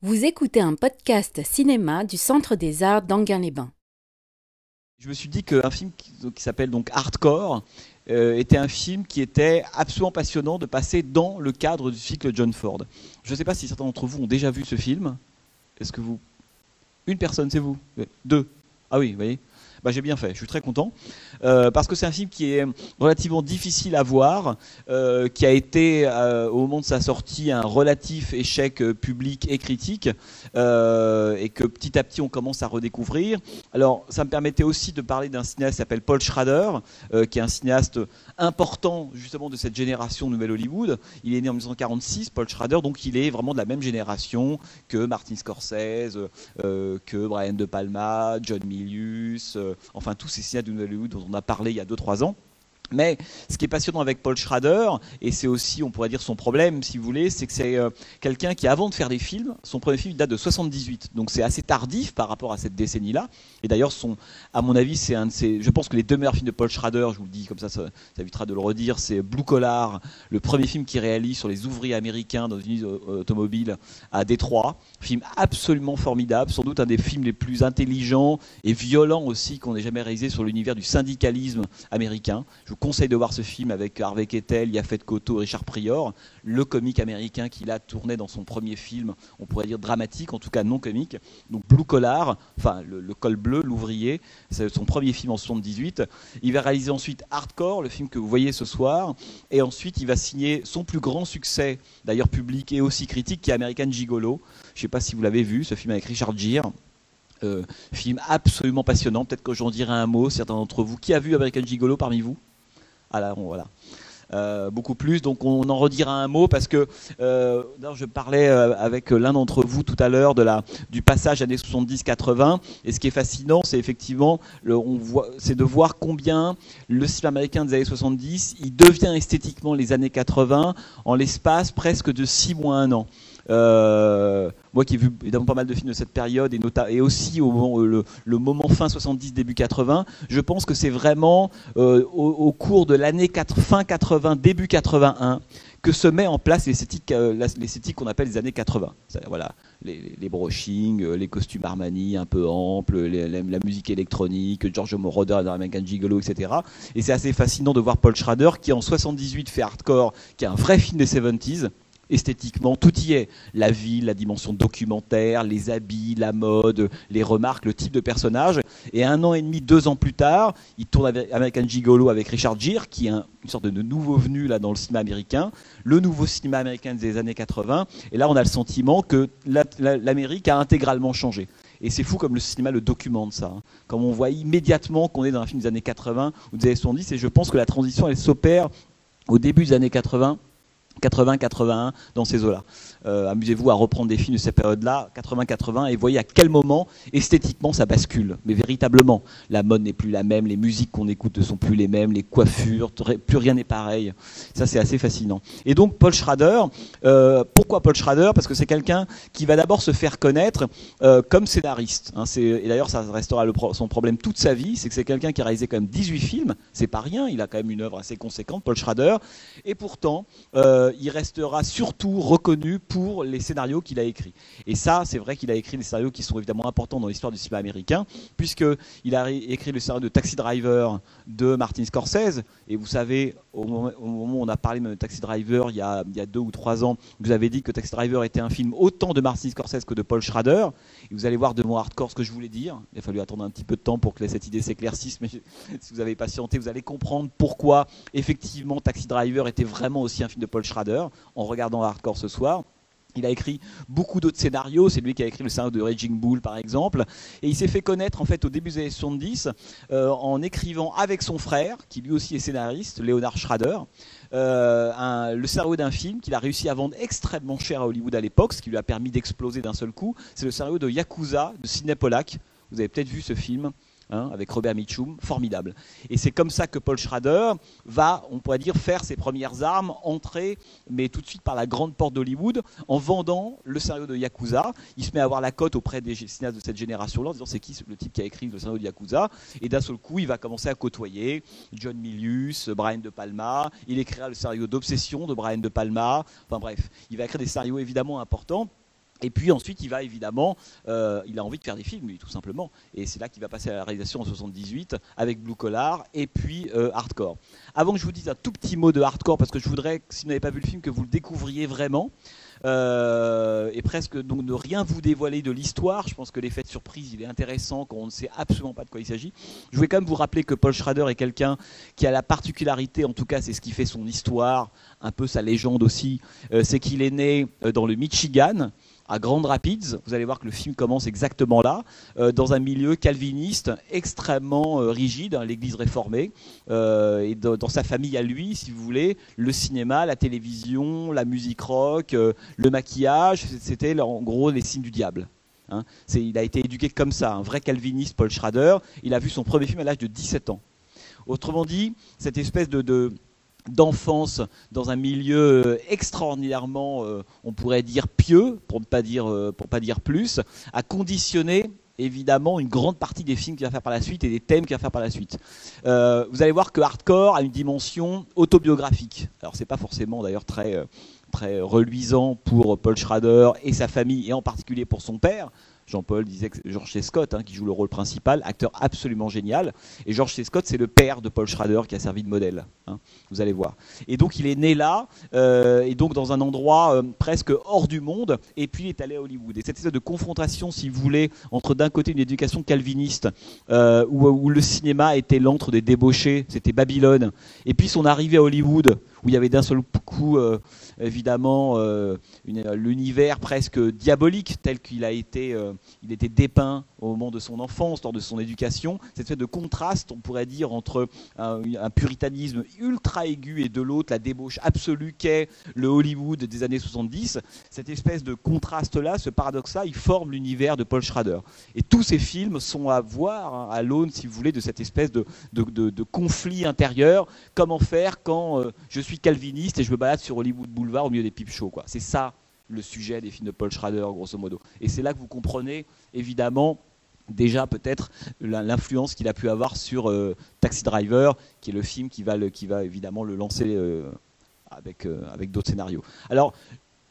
Vous écoutez un podcast cinéma du Centre des Arts d'Anguin-les-Bains. Je me suis dit qu'un film qui, s'appelle donc Hardcore euh, était un film qui était absolument passionnant de passer dans le cadre du cycle John Ford. Je ne sais pas si certains d'entre vous ont déjà vu ce film. Est-ce que vous... Une personne, c'est vous? Deux Ah oui, vous voyez bah, j'ai bien fait, je suis très content. Euh, parce que c'est un film qui est relativement difficile à voir, euh, qui a été euh, au moment de sa sortie un relatif échec public et critique, et que petit à petit on commence à redécouvrir. Alors ça me permettait aussi de parler d'un cinéaste qui s'appelle Paul Schrader, qui est un cinéaste important justement de cette génération Nouvelle Hollywood. Il est né en 1946, Paul Schrader, donc il est vraiment de la même génération que Martin Scorsese, que Brian De Palma, John Milius, enfin tous ces cinéastes de Hollywood dont on a parlé il y a 2-3 ans. Mais ce qui est passionnant avec Paul Schrader, et c'est aussi, on pourrait dire, son problème, si vous voulez, c'est que c'est euh, quelqu'un qui, avant de faire des films, son premier film date de 78, donc c'est assez tardif par rapport à cette décennie-là. Et d'ailleurs, à mon avis, c'est un de ses, je pense que les deux meilleurs films de Paul Schrader, je vous le dis comme ça, ça, ça évitera de le redire, c'est Blue Collar, le premier film qu'il réalise sur les ouvriers américains dans une usine euh, automobile à Détroit, film absolument formidable, sans doute un des films les plus intelligents et violents aussi qu'on ait jamais réalisé sur l'univers du syndicalisme américain. Je vous conseille de voir ce film avec Harvey Keitel, Yafet Koto, Richard Prior, le comique américain qu'il a tourné dans son premier film, on pourrait dire dramatique, en tout cas non comique. Donc Blue Collar, enfin le, col bleu, l'ouvrier, c'est son premier film en 78. Il va réaliser ensuite Hardcore, le film que vous voyez ce soir, et ensuite il va signer son plus grand succès, d'ailleurs public et aussi critique, qui est American Gigolo. Je ne sais pas si vous l'avez vu, ce film avec Richard Gere. Euh, film absolument passionnant. Peut-être que j'en dirai un mot, certains d'entre vous. Qui a vu American Gigolo parmi vous? Ah voilà. Euh, beaucoup plus. Donc on en redira un mot parce que euh, je parlais euh, avec l'un d'entre vous tout à l'heure de la du passage années 70-80 et ce qui est fascinant, c'est effectivement de voir combien le cinéma américain des années 70 il devient esthétiquement les années 80 en l'espace presque de 6 mois un an. Euh, moi qui ai vu évidemment pas mal de films de cette période et, aussi au moment, le, le, moment fin 70 début 80 je pense que c'est vraiment euh, au, cours de l'année fin 80 début 81 que se met en place l'esthétique euh, qu'on appelle les années 80 voilà les, les brochings euh, les costumes Armani un peu amples les, les, la musique électronique George Moroder dans American Gigolo etc et c'est assez fascinant de voir Paul Schrader qui en 78 fait Hardcore qui est un vrai film des 70s esthétiquement, tout y est. La ville, la dimension documentaire, les habits, la mode, les remarques, le type de personnage. Et un an et demi, deux ans plus tard, il tourne American Gigolo avec Richard Gere, qui est un, une sorte de nouveau venu là dans le cinéma américain, le nouveau cinéma américain des années 80. Et là, on a le sentiment que l'Amérique a intégralement changé. Et c'est fou comme le cinéma le documente ça. Hein. Comme on voit immédiatement qu'on est dans un film des années 80 ou des années 70, et je pense que la transition, elle s'opère au début des années 80 80-81 dans ces eaux-là. Euh, Amusez-vous à reprendre des films de cette période-là, 80-80, et voyez à quel moment esthétiquement ça bascule. Mais véritablement, la mode n'est plus la même, les musiques qu'on écoute ne sont plus les mêmes, les coiffures, plus rien n'est pareil. Ça, c'est assez fascinant. Et donc, Paul Schrader, euh, pourquoi Paul Schrader? Parce que c'est quelqu'un qui va d'abord se faire connaître euh, comme scénariste. Hein, et d'ailleurs, ça restera son problème toute sa vie, c'est que c'est quelqu'un qui a réalisé quand même 18 films. C'est pas rien, il a quand même une œuvre assez conséquente, Paul Schrader. Et pourtant, il restera surtout reconnu pour les scénarios qu'il a écrits. Et ça, c'est vrai qu'il a écrit des scénarios qui sont évidemment importants dans l'histoire du cinéma américain, puisqu'il a écrit le scénario de Taxi Driver de Martin Scorsese. Et vous savez, au moment, où on a parlé de Taxi Driver il y, a, il y a deux ou trois ans, vous avez dit que Taxi Driver était un film autant de Martin Scorsese que de Paul Schrader. Et vous allez voir de mon hardcore ce que je voulais dire. Il a fallu attendre un petit peu de temps pour que cette idée s'éclaircisse, mais si vous avez patienté, vous allez comprendre pourquoi effectivement Taxi Driver était vraiment aussi un film de Paul Schrader en regardant hardcore ce soir. Il a écrit beaucoup d'autres scénarios. C'est lui qui a écrit le scénario de Raging Bull, par exemple. Et il s'est fait connaître, en fait, au début des années 70, euh, en écrivant avec son frère, qui lui aussi est scénariste, Leonard Schrader, euh, le scénario d'un film qu'il a réussi à vendre extrêmement cher à Hollywood à l'époque, ce qui lui a permis d'exploser d'un seul coup. C'est le scénario de Yakuza de Sidney Pollack. Vous avez peut-être vu ce film hein, avec Robert Mitchum, formidable. Et c'est comme ça que Paul Schrader va, on pourrait dire, faire ses premières armes, entrer, mais tout de suite par la grande porte d'Hollywood, en vendant le scénario de Yakuza. Il se met à avoir la cote auprès des cinéastes de cette génération-là, en disant c'est qui le type qui a écrit le scénario de Yakuza, et d'un seul coup, il va commencer à côtoyer John Milius, Brian De Palma, il écrira le scénario d'Obsession de Brian De Palma, enfin bref, il va écrire des scénarios évidemment importants. Et puis ensuite, il va évidemment, euh, il a envie de faire des films, tout simplement. Et c'est là qu'il va passer à la réalisation en 78 avec Blue Collar et puis euh, Hardcore. Avant que je vous dise un tout petit mot de Hardcore, parce que je voudrais, si vous n'avez pas vu le film, que vous le découvriez vraiment. Euh, et presque donc ne rien vous dévoiler de l'histoire. Je pense que l'effet de surprise, il est intéressant quand on ne sait absolument pas de quoi il s'agit. Je voulais quand même vous rappeler que Paul Schrader est quelqu'un qui a la particularité, en tout cas c'est ce qui fait son histoire, un peu sa légende aussi, c'est qu'il est né dans le Michigan à Grand Rapids. Vous allez voir que le film commence exactement là, euh, dans un milieu calviniste extrêmement euh, rigide, hein, l'Église réformée, euh, et dans sa famille à lui, si vous voulez, le cinéma, la télévision, la musique rock, le maquillage, c'était en gros les signes du diable. Hein. il a été éduqué comme ça, un vrai calviniste, Paul Schrader. Il a vu son premier film à l'âge de 17 ans. Autrement dit, cette espèce de d'enfance dans un milieu euh, extraordinairement, euh, on pourrait dire pieux, pour ne pas dire, euh, pour pas dire plus, a conditionné évidemment une grande partie des films qu'il va faire par la suite et des thèmes qu'il va faire par la suite. vous allez voir que Hardcore a une dimension autobiographique. Alors c'est pas forcément d'ailleurs très très reluisant pour Paul Schrader et sa famille et en particulier pour son père. Jean-Paul disait que George C. Scott, hein, qui joue le rôle principal, acteur absolument génial. Et George C. Scott, c'est le père de Paul Schrader qui a servi de modèle. Hein, vous allez voir. Et donc il est né là, euh, et donc dans un endroit euh, presque hors du monde, et puis il est allé à Hollywood. Et cette espèce de confrontation, si vous voulez, entre d'un côté une éducation calviniste, euh, où, où, le cinéma était l'antre des débauchés, c'était Babylone, et puis son arrivée à Hollywood, où il y avait d'un seul coup évidemment euh, l'univers presque diabolique tel qu'il a été, euh, il était dépeint au moment de son enfance, lors de son éducation, cette espèce de contraste, on pourrait dire, entre un, puritanisme ultra aigu et de l'autre la débauche absolue qu'est le Hollywood des années 70, cette espèce de contraste-là, ce paradoxe-là, il forme l'univers de Paul Schrader. Et tous ces films sont à voir hein, à l'aune, si vous voulez, de cette espèce de, de, conflit intérieur. Comment faire quand euh, je suis calviniste et je me balade sur Hollywood Boulevard au milieu des pipe shows C'est ça le sujet des films de Paul Schrader, grosso modo. Et c'est là que vous comprenez, évidemment, déjà peut-être l'influence qu'il a pu avoir sur euh, Taxi Driver, qui est le film qui va, le, qui va évidemment le lancer euh, avec, euh, avec d'autres scénarios. Alors,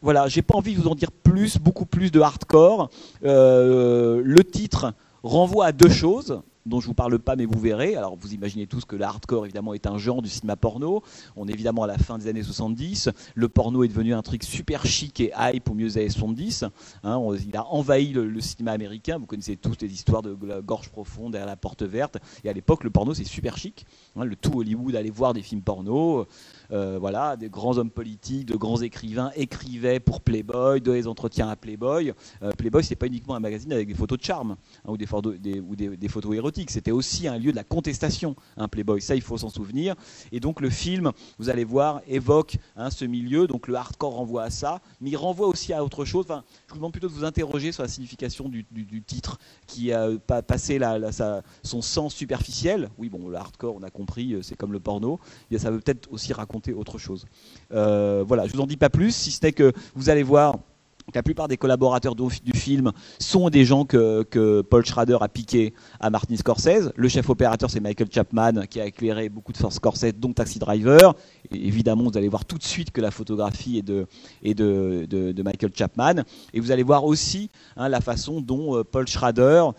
voilà, j'ai pas envie de vous en dire plus, beaucoup plus de hardcore. le titre renvoie à deux choses dont je vous parle pas, mais vous verrez. Alors vous imaginez tous que le hardcore évidemment est un genre du cinéma porno. On est évidemment à la fin des années 70. Le porno est devenu un truc super chic et hype au mieux des années 70. Hein, il a envahi le, cinéma américain. Vous connaissez tous les histoires de la gorge profonde derrière la porte verte. Et à l'époque, le porno c'est super chic. Hein, le tout Hollywood allait voir des films porno. Euh, voilà, des grands hommes politiques, de grands écrivains écrivaient pour Playboy, donnaient des entretiens à Playboy. Euh, Playboy, c'est pas uniquement un magazine avec des photos de charme hein, ou, des, photos érotiques, c'était aussi un lieu de la contestation, un Playboy. Ça, il faut s'en souvenir. Et donc le film, vous allez voir, évoque hein, ce milieu. Donc le hardcore renvoie à ça, mais il renvoie aussi à autre chose. Enfin, je vous demande plutôt de vous interroger sur la signification du, titre qui a pas passé son sens superficiel. Oui, bon, le hardcore, on a compris, euh, c'est comme le porno. Et ça veut peut-être aussi raconter autre chose. Euh, voilà, je vous en dis pas plus, si ce n'est que vous allez voir la plupart des collaborateurs du film sont des gens que, Paul Schrader a piqué à Martin Scorsese. Le chef opérateur, c'est Michael Chapman, qui a éclairé beaucoup de Scorsese, dont Taxi Driver. Évidemment, vous allez voir tout de suite que la photographie est de, de, Michael Chapman. Et vous allez voir aussi hein, la façon dont euh, Paul Schrader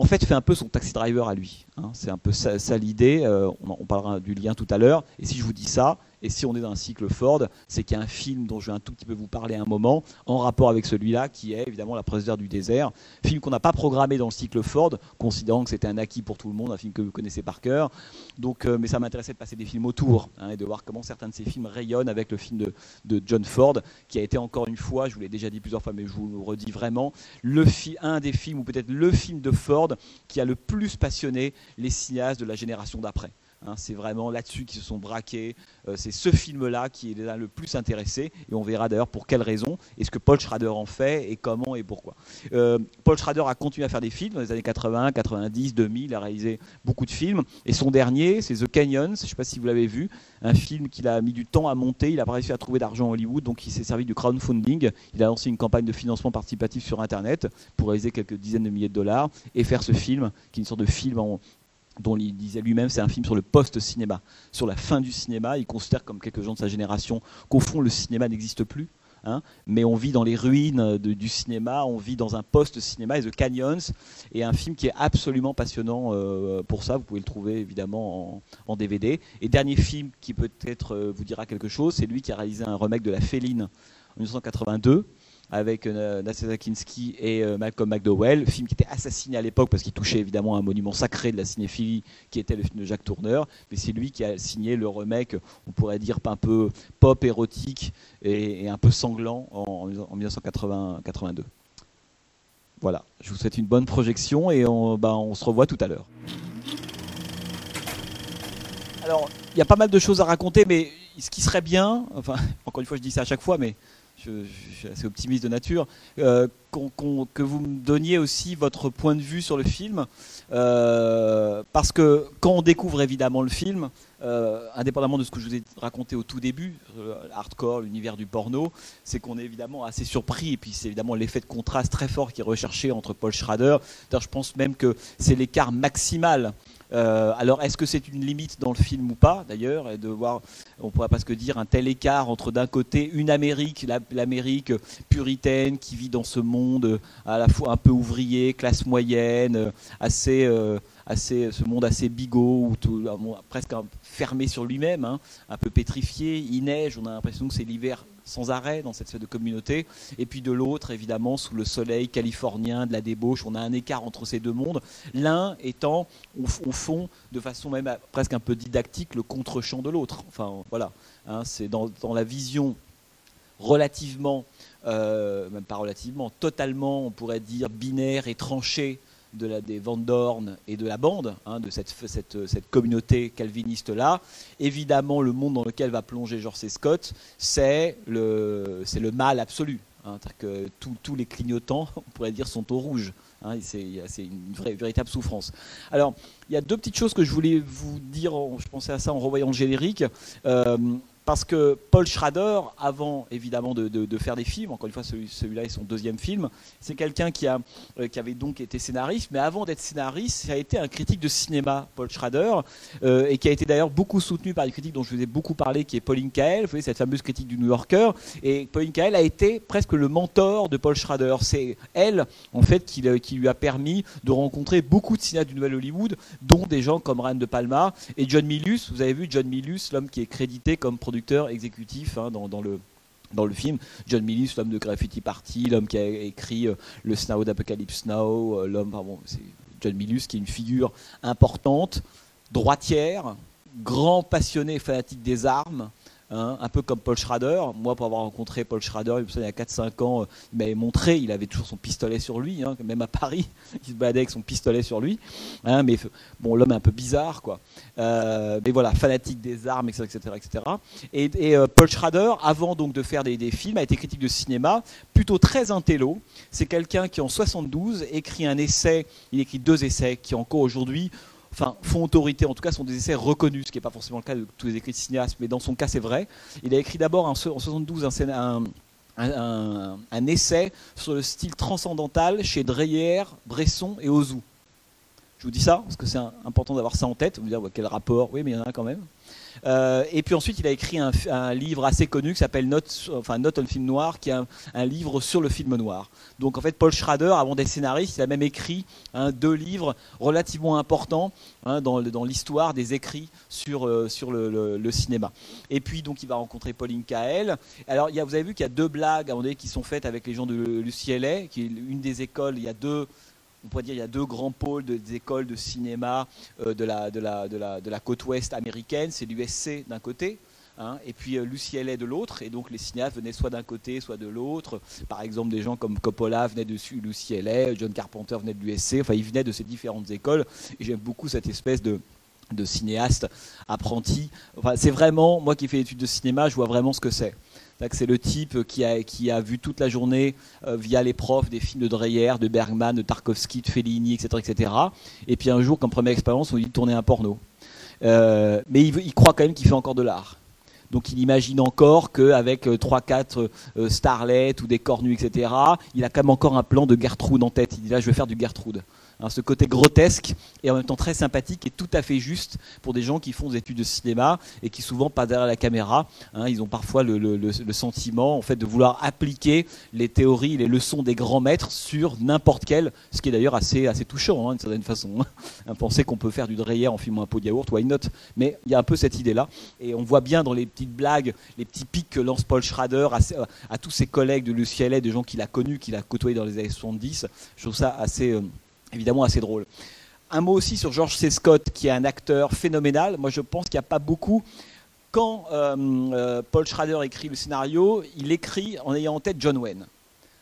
en fait, fait un peu son taxi driver à lui. Hein. C'est un peu ça, l'idée. Euh, on, parlera du lien tout à l'heure. Et si je vous dis ça, et si on est dans un cycle Ford, c'est qu'il y a un film dont je vais un tout petit peu vous parler un moment, en rapport avec celui-là, qui est évidemment La présidente du désert. Film qu'on n'a pas programmé dans le cycle Ford, considérant que c'était un acquis pour tout le monde, un film que vous connaissez par cœur. Donc, euh, mais ça m'intéressait de passer des films autour hein, et de voir comment certains de ces films rayonnent avec le film de, John Ford, qui a été encore une fois, je vous l'ai déjà dit plusieurs fois, mais je vous le redis vraiment, le un des films, ou peut-être le film de Ford qui a le plus passionné les cinéastes de la génération d'après. Hein, c'est vraiment là-dessus qu'ils se sont braqués. Euh, c'est ce film-là qui les a le plus intéressés. Et on verra d'ailleurs pour quelles raisons. Et ce que Paul Schrader en fait et comment et pourquoi. Euh, Paul Schrader a continué à faire des films dans les années 80, 90, 2000. Il a réalisé beaucoup de films. Et son dernier, c'est The Canyons. Je ne sais pas si vous l'avez vu. Un film qu'il a mis du temps à monter. Il n'a pas réussi à trouver d'argent à Hollywood. Donc il s'est servi du crowdfunding. Il a lancé une campagne de financement participatif sur Internet pour réaliser quelques dizaines de milliers de dollars et faire ce film, qui est une sorte de film en, dont il disait lui-même c'est un film sur le post-cinéma, sur la fin du cinéma. Il considère, comme quelques gens de sa génération, qu'au fond le cinéma n'existe plus. Hein, mais on vit dans les ruines du cinéma, on vit dans un post-cinéma, et The Canyons, et un film qui est absolument passionnant euh, pour ça. Vous pouvez le trouver évidemment en, DVD. Et dernier film qui peut-être euh, vous dira quelque chose, c'est lui qui a réalisé un remake de La Féline en 1982 avec euh, Nasseta Kinski et euh, Malcolm McDowell, film qui était assassiné à l'époque parce qu'il touchait évidemment un monument sacré de la cinéphilie qui était le film de Jacques Tourneur, mais c'est lui qui a signé le remake, on pourrait dire un peu pop érotique et, un peu sanglant en, 1982. Voilà, je vous souhaite une bonne projection et on, bah, on se revoit tout à l'heure. Alors, il y a pas mal de choses à raconter, mais ce qui serait bien, enfin, encore une fois, je dis ça à chaque fois, mais je, suis assez optimiste de nature, euh, que vous me donniez aussi votre point de vue sur le film, euh, parce que quand on découvre évidemment le film, euh, indépendamment de ce que je vous ai raconté au tout début, hardcore, l'univers du porno, c'est qu'on est évidemment assez surpris, et puis c'est évidemment l'effet de contraste très fort qui est recherché entre Paul Schrader. je pense même que c'est l'écart maximal euh, alors, est-ce que c'est une limite dans le film ou pas, d'ailleurs, de voir, on pourrait presque dire un tel écart entre d'un côté une Amérique, l'Amérique puritaine qui vit dans ce monde à la fois un peu ouvrier, classe moyenne, assez, euh, assez, ce monde assez bigot ou tout, presque fermé sur lui-même, hein, un peu pétrifié. Il neige, on a l'impression que c'est l'hiver sans arrêt dans cette espèce de communauté. Et puis de l'autre, évidemment, sous le soleil californien de la débauche, on a un écart entre ces deux mondes. L'un étant, au, fond, de façon même presque un peu didactique, le contre-champ de l'autre. Enfin, voilà. Hein, c'est dans, la vision relativement, euh, même pas relativement, totalement, on pourrait dire, binaire et tranchée de la, des Van Dorn et de la bande, hein, de cette, cette, cette communauté calviniste-là. Évidemment, le monde dans lequel va plonger George C. Scott, c'est le, le mal absolu. Hein, que tous les clignotants, on pourrait dire, sont au rouge. Hein, c'est une vraie, véritable souffrance. Alors, il y a deux petites choses que je voulais vous dire, je pensais à ça en revoyant le générique. Euh, parce que Paul Schrader, avant évidemment de, faire des films, encore une fois celui-là est son deuxième film, c'est quelqu'un qui, a, euh, qui avait donc été scénariste, mais avant d'être scénariste, il a été un critique de cinéma, Paul Schrader, euh, et qui a été d'ailleurs beaucoup soutenu par des critiques dont je vous ai beaucoup parlé, qui est Pauline Kael, vous voyez cette fameuse critique du New Yorker, et Pauline Kael a été presque le mentor de Paul Schrader. C'est elle, en fait, qui, qui, lui a permis de rencontrer beaucoup de cinéastes du Nouvel Hollywood, dont des gens comme Ryan De Palma et John Milius. Vous avez vu John Milius, l'homme qui est crédité comme producteur exécutif hein, dans, le film. John Milius, l'homme de Graffiti Party, l'homme qui a écrit euh, le Snow d'Apocalypse Now, euh, l'homme, John Milius qui est une figure importante, droitière, grand passionné fanatique des armes, Hein, un peu comme Paul Schrader. Moi, pour avoir rencontré Paul Schrader il y a 4-5 ans, il m'avait montré, il avait toujours son pistolet sur lui, hein, même à Paris, il se baladait avec son pistolet sur lui. Hein, mais bon, l'homme est un peu bizarre, quoi. Euh, mais voilà, fanatique des armes, etc. etc., Et, euh, Paul Schrader, avant donc de faire des, des, films, a été critique de cinéma, plutôt très intello. C'est quelqu'un qui, en 72, écrit un essai, il écrit deux essais qui, encore aujourd'hui, enfin, font autorité, en tout cas sont des essais reconnus, ce qui n'est pas forcément le cas de tous les écrits de cinéastes, mais dans son cas c'est vrai. Il a écrit d'abord en 72 un, essai sur le style transcendantal chez Dreyer, Bresson et Ozu. Je vous dis ça parce que c'est important d'avoir ça en tête. Vous dire quel rapport? Oui, mais il y en a quand même. Euh, et puis ensuite, il a écrit un, livre assez connu qui s'appelle Note, enfin Note on film noir, qui est un, livre sur le film noir. Donc en fait, Paul Schrader, avant d'être scénariste, il a même écrit hein, deux livres relativement importants hein, dans, l'histoire des écrits sur, euh, sur le, cinéma. Et puis donc, il va rencontrer Pauline Kael. Alors, il y a, vous avez vu qu'il y a deux blagues à qui sont faites avec les gens de l'UCLA, qui est une des écoles. Il y a deux on pourrait dire il y a deux grands pôles des écoles de cinéma euh, de, la, de, la, de, la, de, la, côte ouest américaine. C'est l'USC d'un côté. Hein, et puis euh, l'UCLA de l'autre, et donc les cinéastes venaient soit d'un côté, soit de l'autre. Par exemple, des gens comme Coppola venaient de l'UCLA, John Carpenter venait de l'USC, enfin ils venaient de ces différentes écoles, et j'aime beaucoup cette espèce de, de cinéaste apprenti. Enfin, c'est vraiment, moi qui fais études de cinéma, je vois vraiment ce que c'est. C'est le type qui a, vu toute la journée euh, via les profs des films de Dreyer, de Bergman, de Tarkovsky, de Fellini, etc., etc. Et puis un jour, comme première expérience, on lui dit de tourner un porno. Euh, mais il, croit quand même qu'il fait encore de l'art. Donc il imagine encore qu'avec 3-4 euh, starlets ou des cornues, etc., il a quand même encore un plan de Gertrude en tête. Il dit là, je vais faire du Gertrude. Hein, ce côté grotesque et en même temps très sympathique et tout à fait juste pour des gens qui font des études de cinéma et qui souvent pas derrière la caméra. Hein, ils ont parfois le, sentiment en fait de vouloir appliquer les théories, les leçons des grands maîtres sur n'importe quel, ce qui est d'ailleurs assez, assez touchant hein, d'une certaine façon. Penser qu'on peut faire du Dreyer en filmant un pot de yaourt, why not? Mais il y a un peu cette idée-là et on voit bien dans les petites blagues, les petits pics que lance Paul Schrader à, tous ses collègues de l'UCLA, des gens qu'il a connus, qu'il a côtoyés dans les années 70. Je trouve ça assez euh, évidemment assez drôle. Un mot aussi sur George C. Scott, qui est un acteur phénoménal. Moi, je pense qu'il n'y a pas beaucoup. Quand euh, euh, Paul Schrader écrit le scénario, il écrit en ayant en tête John Wayne.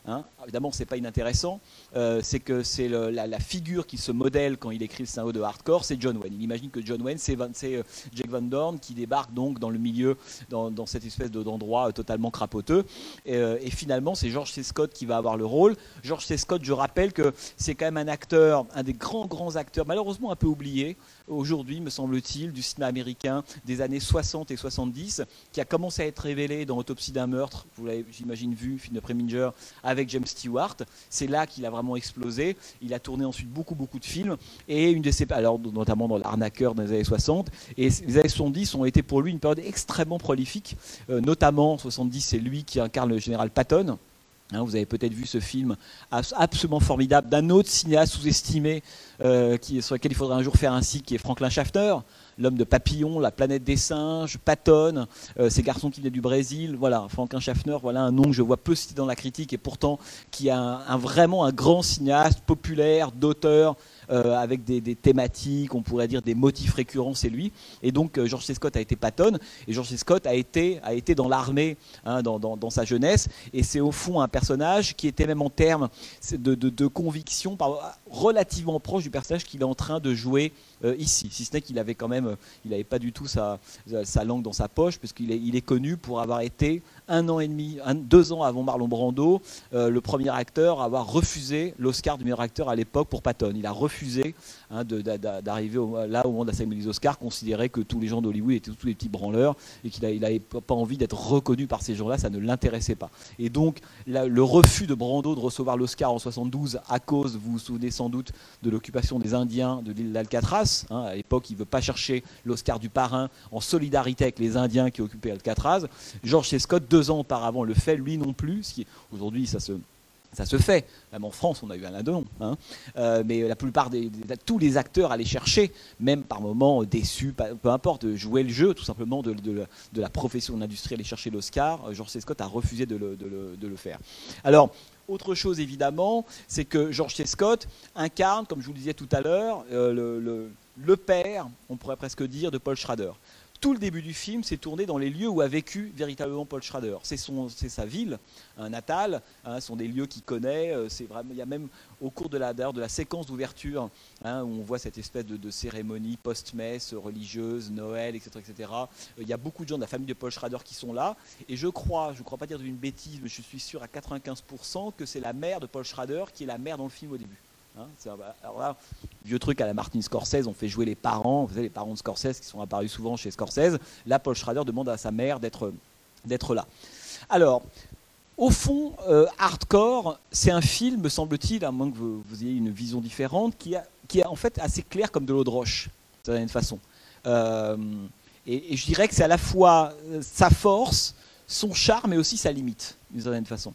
Hein Évidemment, c'est pas inintéressant. Euh, c'est que c'est la, figure qui se modèle quand il écrit le scénario de Hardcore, c'est John Wayne. Il imagine que John Wayne, c'est euh, Jake Van Dorn qui débarque donc dans le milieu, dans, cette espèce d'endroit euh, totalement crapoteux. Et, finalement, c'est George C. Scott qui va avoir le rôle. George C. Scott, je rappelle que c'est quand même un acteur, un des grands grands acteurs, malheureusement un peu oublié aujourd'hui, me semble-t-il, du cinéma américain des années 60 et 70, qui a commencé à être révélé dans Autopsie d'un meurtre. Vous l'avez, j'imagine, vu, film de Preminger, avec James Stewart. C'est là qu'il a vraiment explosé. Il a tourné ensuite beaucoup, beaucoup de films. Et une de ses, alors notamment dans L'Arnaqueur dans les années 60. Et les années 70 ont été pour lui une période extrêmement prolifique. Euh, notamment, en 70, c'est lui qui incarne le général Patton. Hein, vous avez peut-être vu ce film absolument formidable d'un autre cinéaste sous-estimé euh, sur lequel il faudrait un jour faire un cycle, qui est Franklin Schaffner, l'homme de papillon, la planète des singes, Patton, euh, ces garçons qui viennent du Brésil. Voilà, Franklin Schaffner, voilà un nom que je vois peu cité dans la critique et pourtant qui est vraiment un grand cinéaste populaire, d'auteur, euh, avec des, thématiques, on pourrait dire des motifs récurrents, c'est lui. Et donc euh, George. Scott a été Patton, et George. Scott a été, a été dans l'armée hein, dans, sa jeunesse, et c'est au fond un personnage qui était même en termes de, de, conviction relativement proche du personnage qu'il est en train de jouer euh, ici. Si ce n'est qu'il avait quand même, il n'avait pas du tout sa, langue dans sa poche, puisqu'il est, est connu pour avoir été un an et demi, deux ans avant Marlon Brando, euh, le premier acteur à avoir refusé l'Oscar du meilleur acteur à l'époque pour Patton. Il a refusé hein, d'arriver là au moment de la cérémonie des Oscars, considérait que tous les gens d'Hollywood étaient tous des petits branleurs et qu'il n'avait pas envie d'être reconnu par ces gens-là, ça ne l'intéressait pas. Et donc le refus de Brando de recevoir l'Oscar en 72 à cause, vous vous souvenez sans doute, de l'occupation des Indiens de l'île d'Alcatraz. Hein, à l'époque, il ne veut pas chercher l'Oscar du parrain en solidarité avec les Indiens qui occupaient Alcatraz. George C. Scott, deux ans auparavant, le fait, lui non plus. Aujourd'hui, ça se ça se fait. Même en France, on a eu un Adenon. Hein. Euh, mais la plupart des, tous les acteurs allaient chercher, même par moments déçus, peu importe, jouer le jeu, tout simplement de, la profession de l'industrie, aller chercher l'Oscar. Euh, George. Scott a refusé de le, faire. Alors, autre chose évidemment, c'est que George. Scott incarne, comme je vous le disais tout à l'heure, euh, le, père, on pourrait presque dire, de Paul Schrader tout le début du film s'est tourné dans les lieux où a vécu véritablement Paul Schrader. C'est sa ville natale, hein, ce sont des lieux qu'il connaît. Euh, vraiment, il y a même au cours de la, de la séquence d'ouverture, hein, où on voit cette espèce de, cérémonie post-messe religieuse, Noël, etc., etc. Euh, il y a beaucoup de gens de la famille de Paul Schrader qui sont là. Et je crois, je ne crois pas dire d'une bêtise, mais je suis sûr à 95% que c'est la mère de Paul Schrader qui est la mère dans le film au début. Hein, alors là, vieux truc à la Martin Scorsese, on fait jouer les parents, vous savez, les parents de Scorsese qui sont apparus souvent chez Scorsese. Là, Paul Schrader demande à sa mère d'être, là. Alors, au fond, euh, Hardcore, c'est un film, me semble-t-il, à moins que vous, ayez une vision différente, qui, est en fait assez clair comme de l'eau de roche, d'une certaine façon. Euh, et, je dirais que c'est à la fois euh, sa force, son charme, mais aussi sa limite, d'une certaine façon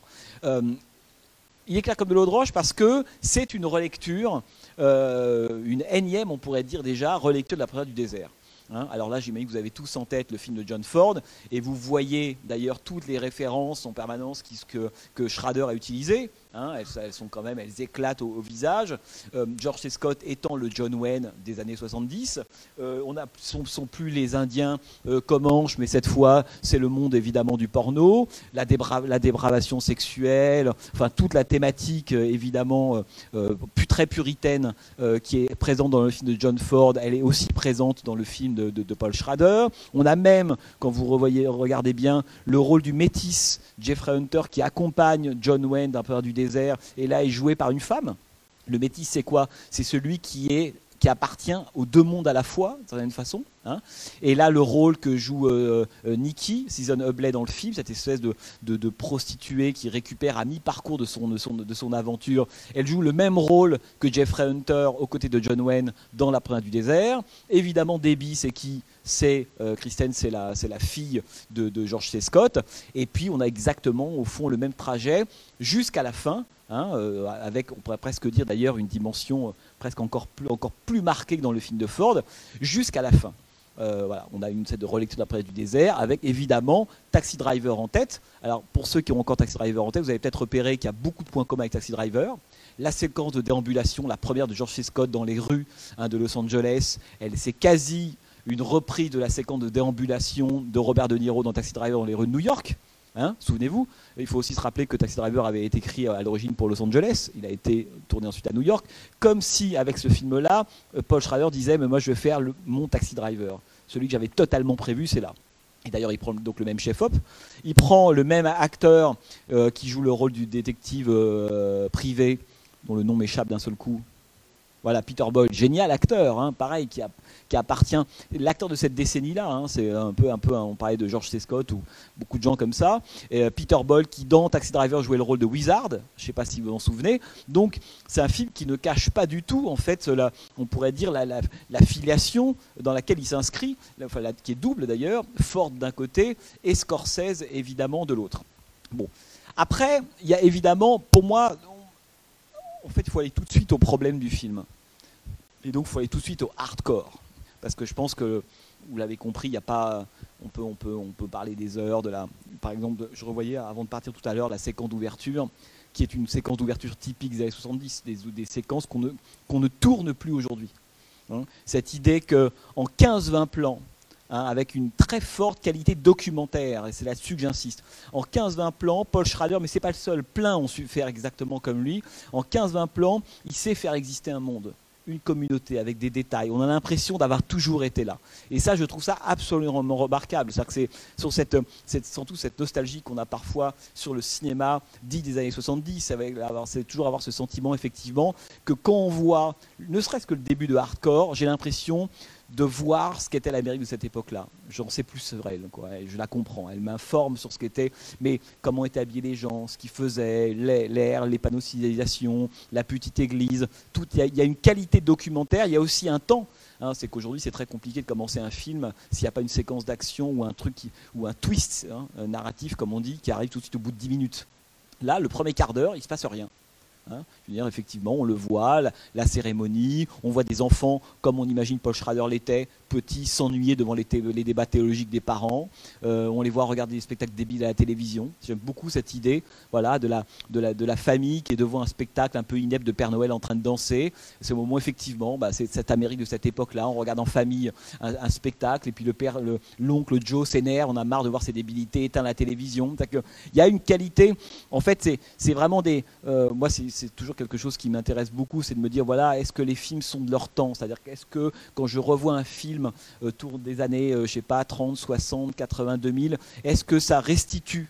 il est clair comme de l'eau de roche parce que c'est une relecture, euh, une énième, on pourrait dire déjà, relecture de la prière du désert. Hein. Alors là, j'imagine que vous avez tous en tête le film de John Ford, et vous voyez d'ailleurs toutes les références en permanence que, que Schrader a utilisées. Hein, elles, sont quand même, elles éclatent au, visage. Euh, George C. Scott étant le John Wayne des années 70. Euh, on a, sont, plus les Indiens euh, Comanches, mais cette fois, c'est le monde évidemment du porno, la, la dépravation sexuelle, enfin toute la thématique évidemment très puritaine qui est présente dans le film de John Ford, elle est aussi présente dans le film de, Paul Schrader. On a même, quand vous regardez bien, le rôle du métis Jeffrey Hunter qui accompagne John Wayne d'un peu du désert et là est joué par une femme. Le métis, c'est quoi? C'est celui qui est qui appartient aux deux mondes à la fois, d'une certaine façon. Hein. et là, le rôle que joue euh, euh, Nikki, Season Hubley dans le film, cette espèce de, prostituée qui récupère à mi-parcours de son, aventure, elle joue le même rôle que Jeffrey Hunter aux côtés de John Wayne dans La Prince du désert. Évidemment, Debbie, c'est qui C'est euh, Kristen, c'est la, fille de, George C. Scott. Et puis, on a exactement, au fond, le même trajet jusqu'à la fin. Hein, avec, on pourrait presque dire d'ailleurs, une dimension presque encore plus, encore plus marquée que dans le film de Ford, jusqu'à la fin. Euh, on a une set de relecture d'après du désert avec évidemment Taxi Driver en tête. Alors pour ceux qui ont encore Taxi Driver en tête, vous avez peut-être repéré qu'il y a beaucoup de points communs avec Taxi Driver. La séquence de déambulation, la première de George C. Scott dans les rues hein, de Los Angeles, elle c'est quasi une reprise de la séquence de déambulation de Robert De Niro dans Taxi Driver dans les rues de New York. Hein, souvenez-vous, il faut aussi se rappeler que Taxi Driver avait été écrit à l'origine pour Los Angeles, il a été tourné ensuite à New York, comme si avec ce film-là, euh, Paul Schrader disait mais moi je vais faire mon Taxi Driver. Celui que j'avais totalement prévu, c'est là. Et d'ailleurs, il prend donc le même chef-op. Il prend le même acteur euh, qui joue le rôle du détective euh, privé, dont le nom m'échappe d'un seul coup. Voilà, Peter Boyle, génial acteur, hein, pareil, qui, appartient, l'acteur de cette décennie-là, hein, c'est un peu, un peu, on parlait de George C. Scott ou beaucoup de gens comme ça. Euh, Peter Boyle qui dans Taxi Driver jouait le rôle de Wizard, je ne sais pas si vous vous en souvenez. Donc c'est un film qui ne cache pas du tout, en fait, on pourrait dire la, filiation dans laquelle il s'inscrit, qui est double d'ailleurs, Ford d'un côté et Scorsese évidemment de l'autre. Bon. Après, il y a évidemment, pour moi, en fait, il faut aller tout de suite au problème du film. Et donc, il faut aller tout de suite au hardcore. Parce que je pense que, vous l'avez compris, il a pas. On peut, on, peut, on peut parler des heures, de la. Par exemple, je revoyais avant de partir tout à l'heure la séquence d'ouverture, qui est une séquence d'ouverture typique des années 70, des, séquences qu'on ne, qu'on ne tourne plus aujourd'hui. Hein. Cette idée qu'en 15-20 plans, Hein, avec une très forte qualité documentaire, et c'est là-dessus que j'insiste. En 15-20 plans, Paul Schrader, mais c'est pas le seul, plein ont su faire exactement comme lui, en 15-20 plans, il sait faire exister un monde une communauté avec des détails. On a l'impression d'avoir toujours été là. Et ça, je trouve ça absolument remarquable. C'est-à-dire que c'est sur cette, cette, surtout cette nostalgie qu'on a parfois sur le cinéma dit des années 70. C'est toujours avoir ce sentiment, effectivement, que quand on voit, ne serait-ce que le début de Hardcore, j'ai l'impression de voir ce qu'était l'Amérique de cette époque-là. J'en sais plus sur elle, quoi. je la comprends. Elle m'informe sur ce qu'était, mais comment étaient habillés les gens, ce qu'ils faisaient, l'air, les panneaux de la petite église. Tout. Il y, a une qualité documentaire. Il y a aussi un temps. Hein. c'est qu'aujourd'hui, c'est très compliqué de commencer un film s'il n'y a pas une séquence d'action ou un truc ou un twist hein, un narratif, comme on dit, qui arrive tout de suite au bout de 10 minutes. Là, le premier quart d'heure, il ne se passe rien. Hein. je veux dire, effectivement, on le voit, la, cérémonie, on voit des enfants comme on imagine Paul Schrader l'était, petits, s'ennuyer devant les, débats théologiques des parents. Euh, on les voit regarder des spectacles débiles à la télévision. J'aime beaucoup cette idée voilà, de, la, de, la, de la famille qui est devant un spectacle un peu inepte de Père Noël en train de danser. C'est au moment, effectivement, bah, c'est cette Amérique de cette époque-là. On regarde en famille un, spectacle et puis le père, l'oncle Joe s'énerve, on a marre de voir ses débilités, éteint la télévision. Il y a une qualité, en fait, c'est vraiment des. Euh, moi, c'est toujours quelque chose qui m'intéresse beaucoup, c'est de me dire voilà, est-ce que les films sont de leur temps? C'est-à-dire qu'est-ce que quand je revois un film autour des années, euh, je sais pas, 30, 60, 80, 2000, est-ce que ça restitue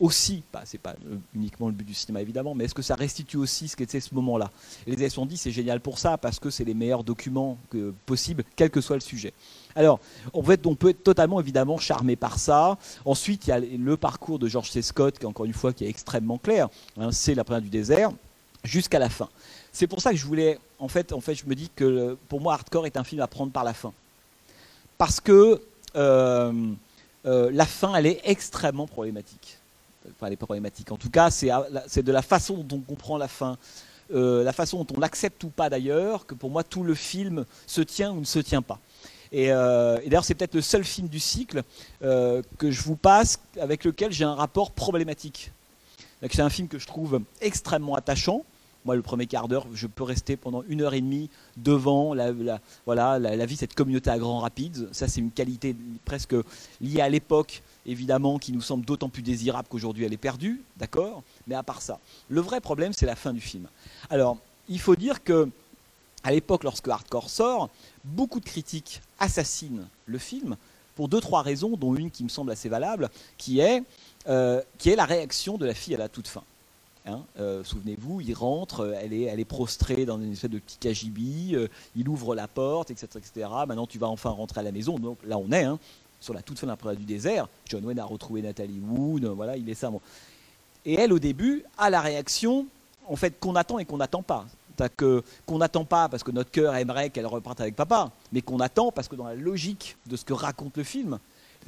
aussi, bah, c'est pas euh, uniquement le but du cinéma évidemment, mais est-ce que ça restitue aussi ce qu'était ce moment-là? Les années 70, c'est génial pour ça, parce que c'est les meilleurs documents possibles, quel que soit le sujet. Alors, on peut, être, totalement évidemment charmé par ça. Ensuite, il y a le parcours de George C. Scott, qui encore une fois qui est extrêmement clair. Hein, c'est la première du désert jusqu'à la fin. C'est pour ça que je voulais, en fait, en fait, je me dis que pour moi, Hardcore est un film à prendre par la fin parce que euh, euh, la fin, elle est extrêmement problématique. Enfin, elle est problématique. En tout cas, c'est de la façon dont on comprend la fin, euh, la façon dont on l'accepte ou pas d'ailleurs, que pour moi, tout le film se tient ou ne se tient pas. Et, d'ailleurs, c'est peut-être le seul film du cycle que je vous passe avec lequel j'ai un rapport problématique. C'est un film que je trouve extrêmement attachant, moi, le premier quart d'heure, je peux rester pendant une heure et demie devant la, voilà, vie cette communauté à Grand Rapids. Ça, c'est une qualité presque liée à l'époque, évidemment, qui nous semble d'autant plus désirable qu'aujourd'hui elle est perdue, d'accord? Mais à part ça, le vrai problème, c'est la fin du film. Alors, il faut dire que à l'époque, lorsque Hardcore sort, beaucoup de critiques assassinent le film pour deux, trois raisons, dont une qui me semble assez valable, qui est, euh, qui est la réaction de la fille à la toute fin. Hein, euh, souvenez-vous, il rentre, euh, elle est, elle est prostrée dans une espèce de petit cagibi, euh, il ouvre la porte, etc., etc. Maintenant, tu vas enfin rentrer à la maison. Donc là, on est hein, sur la toute fin de la du désert. John Wayne a retrouvé Nathalie Wood, voilà, il est ça. Et elle, au début, a la réaction, en fait, qu'on attend et qu'on n'attend pas. Qu'on n'attend pas parce que notre cœur aimerait qu'elle reparte avec papa, mais qu'on attend parce que dans la logique de ce que raconte le film,